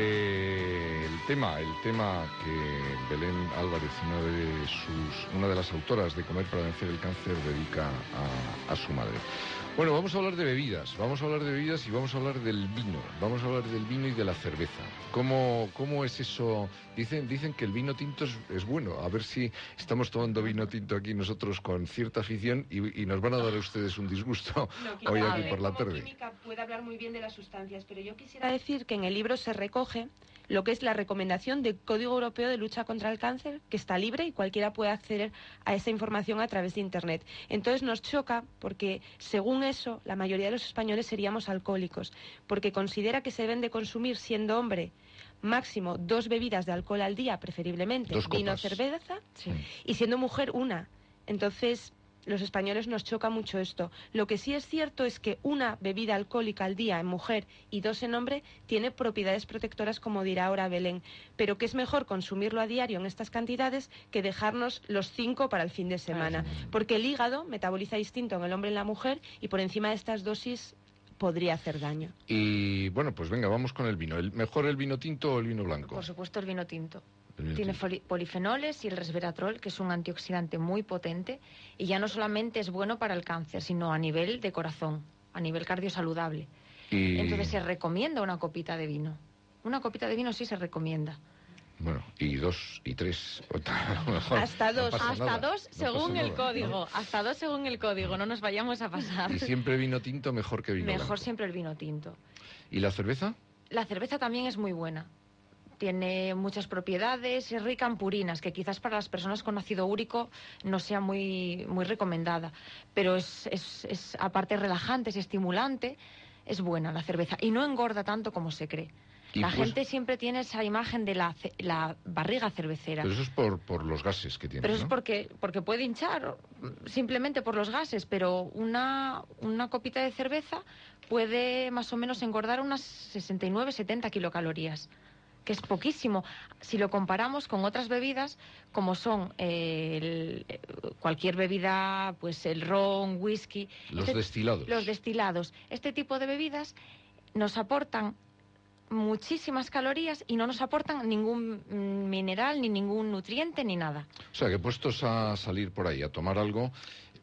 el tema, el tema que Belén Álvarez, una de sus, una de las autoras de Comer para vencer el cáncer, dedica a su madre. Bueno, vamos a hablar de bebidas, vamos a hablar de bebidas y vamos a hablar del vino, vamos a hablar del vino y de la cerveza. ¿Cómo, cómo es eso? Dicen, dicen que el vino tinto es, es bueno. A ver si estamos tomando vino tinto aquí nosotros con cierta afición y, y nos van a dar a ustedes un disgusto hoy aquí por la tarde. química puede hablar muy bien de las sustancias, pero yo quisiera decir que en el libro se recoge lo que es la recomendación del Código Europeo de Lucha contra el Cáncer, que está libre y cualquiera puede acceder a esa información a través de Internet. Entonces nos choca porque, según eso, la mayoría de los españoles seríamos alcohólicos, porque considera que se deben de consumir, siendo hombre, máximo dos bebidas de alcohol al día, preferiblemente Dos vino copas. cerveza, Sí. y siendo mujer una. Entonces, los españoles nos choca mucho esto. Lo que sí es cierto es que una bebida alcohólica al día en mujer y dos en hombre tiene propiedades protectoras, como dirá ahora Belén, pero que es mejor consumirlo a diario en estas cantidades que dejarnos los cinco para el fin de semana, porque el hígado metaboliza distinto en el hombre y en la mujer y por encima de estas dosis podría hacer daño. Y bueno, pues venga, vamos con el vino. ¿El, ¿Mejor el vino tinto o el vino blanco? Por supuesto, el vino tinto. El vino Tiene tinto. polifenoles y el resveratrol, que es un antioxidante muy potente, y ya no solamente es bueno para el cáncer, sino a nivel de corazón, a nivel cardiosaludable. Y, Entonces se recomienda una copita de vino. Una copita de vino sí se recomienda. Bueno, y dos y tres. mejor Hasta dos. Hasta nada, dos según el nada, código. Hasta dos según el código. No nos vayamos a pasar. Y siempre vino tinto mejor que vino Mejor blanco. siempre el vino tinto. ¿Y la cerveza? La cerveza también es muy buena. Tiene muchas propiedades, es rica en purinas, que quizás para las personas con ácido úrico no sea muy, muy recomendada. Pero es, es, es, aparte relajante, es estimulante, es buena la cerveza. Y no engorda tanto como se cree. La pues- gente siempre tiene esa imagen de la, barriga cervecera. Pero eso es por, por los gases que tiene. Pero es ¿no? porque, porque puede hinchar, simplemente por los gases, pero una, una copita de cerveza puede más o menos engordar unas 69, 70 kilocalorías, que es poquísimo. Si lo comparamos con otras bebidas, como son eh, el- cualquier bebida, pues el ron, whisky, Los este- destilados. los destilados, este tipo de bebidas nos aportan muchísimas calorías y no nos aportan ningún mm, mineral, ni ningún nutriente, ni nada. O sea, que puestos a salir por ahí a tomar algo,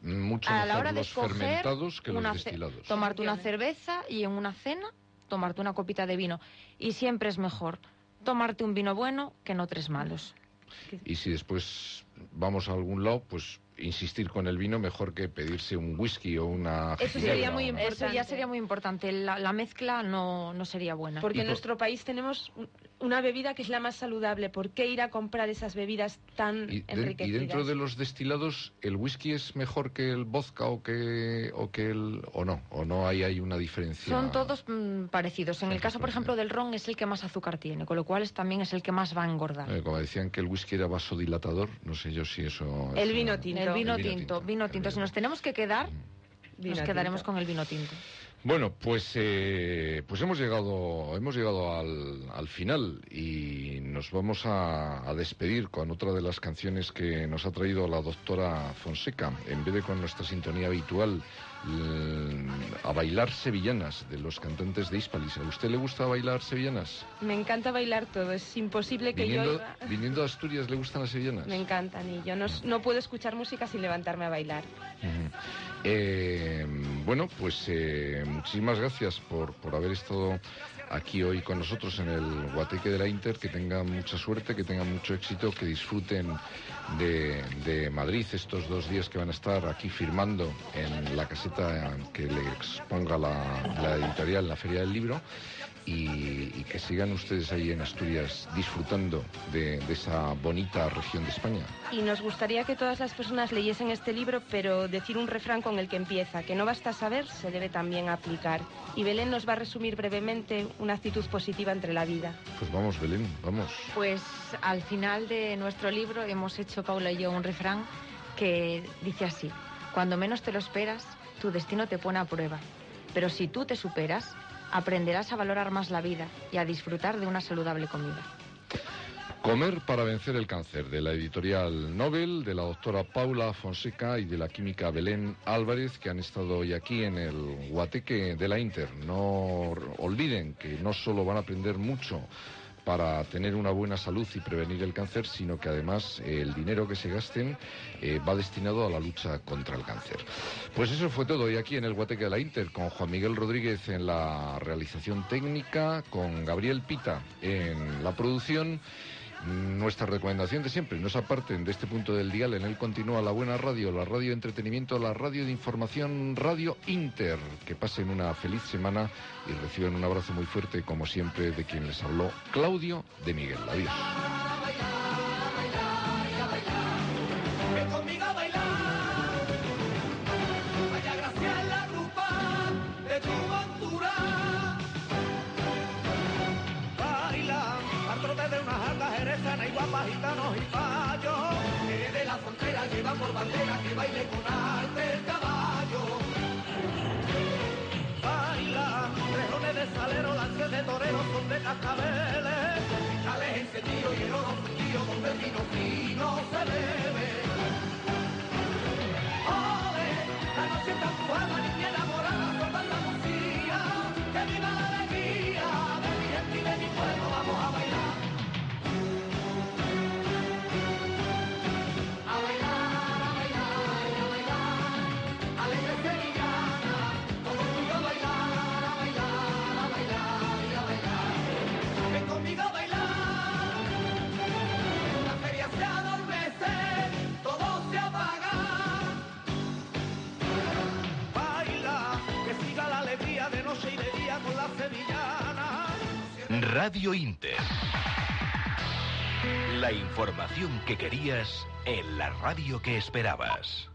mucho a mejor la hora de los fermentados que los destilados. tomarte una cerveza y en una cena tomarte una copita de vino y siempre es mejor tomarte un vino bueno que no tres malos Y si después vamos a algún lado, pues insistir con el vino mejor que pedirse un whisky o una Eso ginebra sería muy importante. eso ya sería muy importante. La, la mezcla no, no sería buena. Porque Y en por- nuestro país tenemos una bebida que es la más saludable. ¿Por qué ir a comprar esas bebidas tan Y, de- y enriquecidas? dentro de los destilados, ¿el whisky es mejor que el vodka o que, o que el... o no? ¿O no hay, hay una diferencia? son todos mm, parecidos en el caso por ejemplo del ron es el que más azúcar tiene con lo cual es, también es el que más va a engordar Eh, como decían que el whisky era vasodilatador, no sé yo si eso... El es vino una- tinto. el vino El vino tinto tinto, vino el tinto vino si nos tenemos que quedar Vino nos quedaremos tinto. con el vino tinto Bueno, pues, eh, pues hemos llegado, hemos llegado al, al final y nos vamos a, a despedir con otra de las canciones que nos ha traído la doctora Fonseca, en vez de con nuestra sintonía habitual, a bailar sevillanas de los cantantes de Hispalis. ¿A usted le gusta bailar sevillanas? Me encanta bailar todo. Es imposible que yo... Viniendo, iba- viniendo a Asturias, ¿le gustan las sevillanas? Me encantan y yo no, no puedo escuchar música sin levantarme a bailar. Eh, bueno, pues eh, muchísimas gracias por, por haber estado aquí hoy con nosotros en el Guateque de la Inter. Que tengan mucha suerte, que tengan mucho éxito, que disfruten de, Madrid estos dos días que van a estar aquí firmando en la caseta que le exponga la, la editorial en la Feria del Libro. Y, y que sigan ustedes ahí en Asturias disfrutando de, de esa bonita región de España. Y nos gustaría que todas las personas leyesen este libro, pero decir un refrán con el que empieza, que no basta saber, se debe también aplicar. Y Belén nos va a resumir brevemente una actitud positiva entre la vida. Pues vamos, Belén, vamos. Pues al final de nuestro libro hemos hecho Paula y yo un refrán que dice así, cuando menos te lo esperas, tu destino te pone a prueba, pero si tú te superas, aprenderás a valorar más la vida y a disfrutar de una saludable comida. Comer para vencer el cáncer, de la editorial Nobel, de la doctora Paula Fonseca y de la química Belén Álvarez, que han estado hoy aquí en el Guateque de la Inter. No olviden que no solo van a aprender mucho para tener una buena salud y prevenir el cáncer, sino que además eh, el dinero que se gasten eh, va destinado a la lucha contra el cáncer. Pues eso fue todo hoy aquí en el Guateque de la Inter, con Juan Miguel Rodríguez en la realización técnica, con Gabriel Pita en la producción. Nuestra recomendación de siempre, no se aparten de este punto del dial, en él continúa la buena radio, la radio de entretenimiento, la radio de información, Radio Inter. Que pasen una feliz semana y reciban un abrazo muy fuerte, como siempre, de quien les habló, Claudio de Miguel. Adiós. llanos y fallos. Eres de la frontera, lleva por bandera que baile con arte el caballo. Baila, rejones de salero, lances de torero, son de cascabeles. Cristales encendidos y el oro fundido, donde el vino fino se bebe. Ole, la noche está jugada, niña enamorada, por Andalucía, que viva la Radio Inter. La información que querías en la radio que esperabas.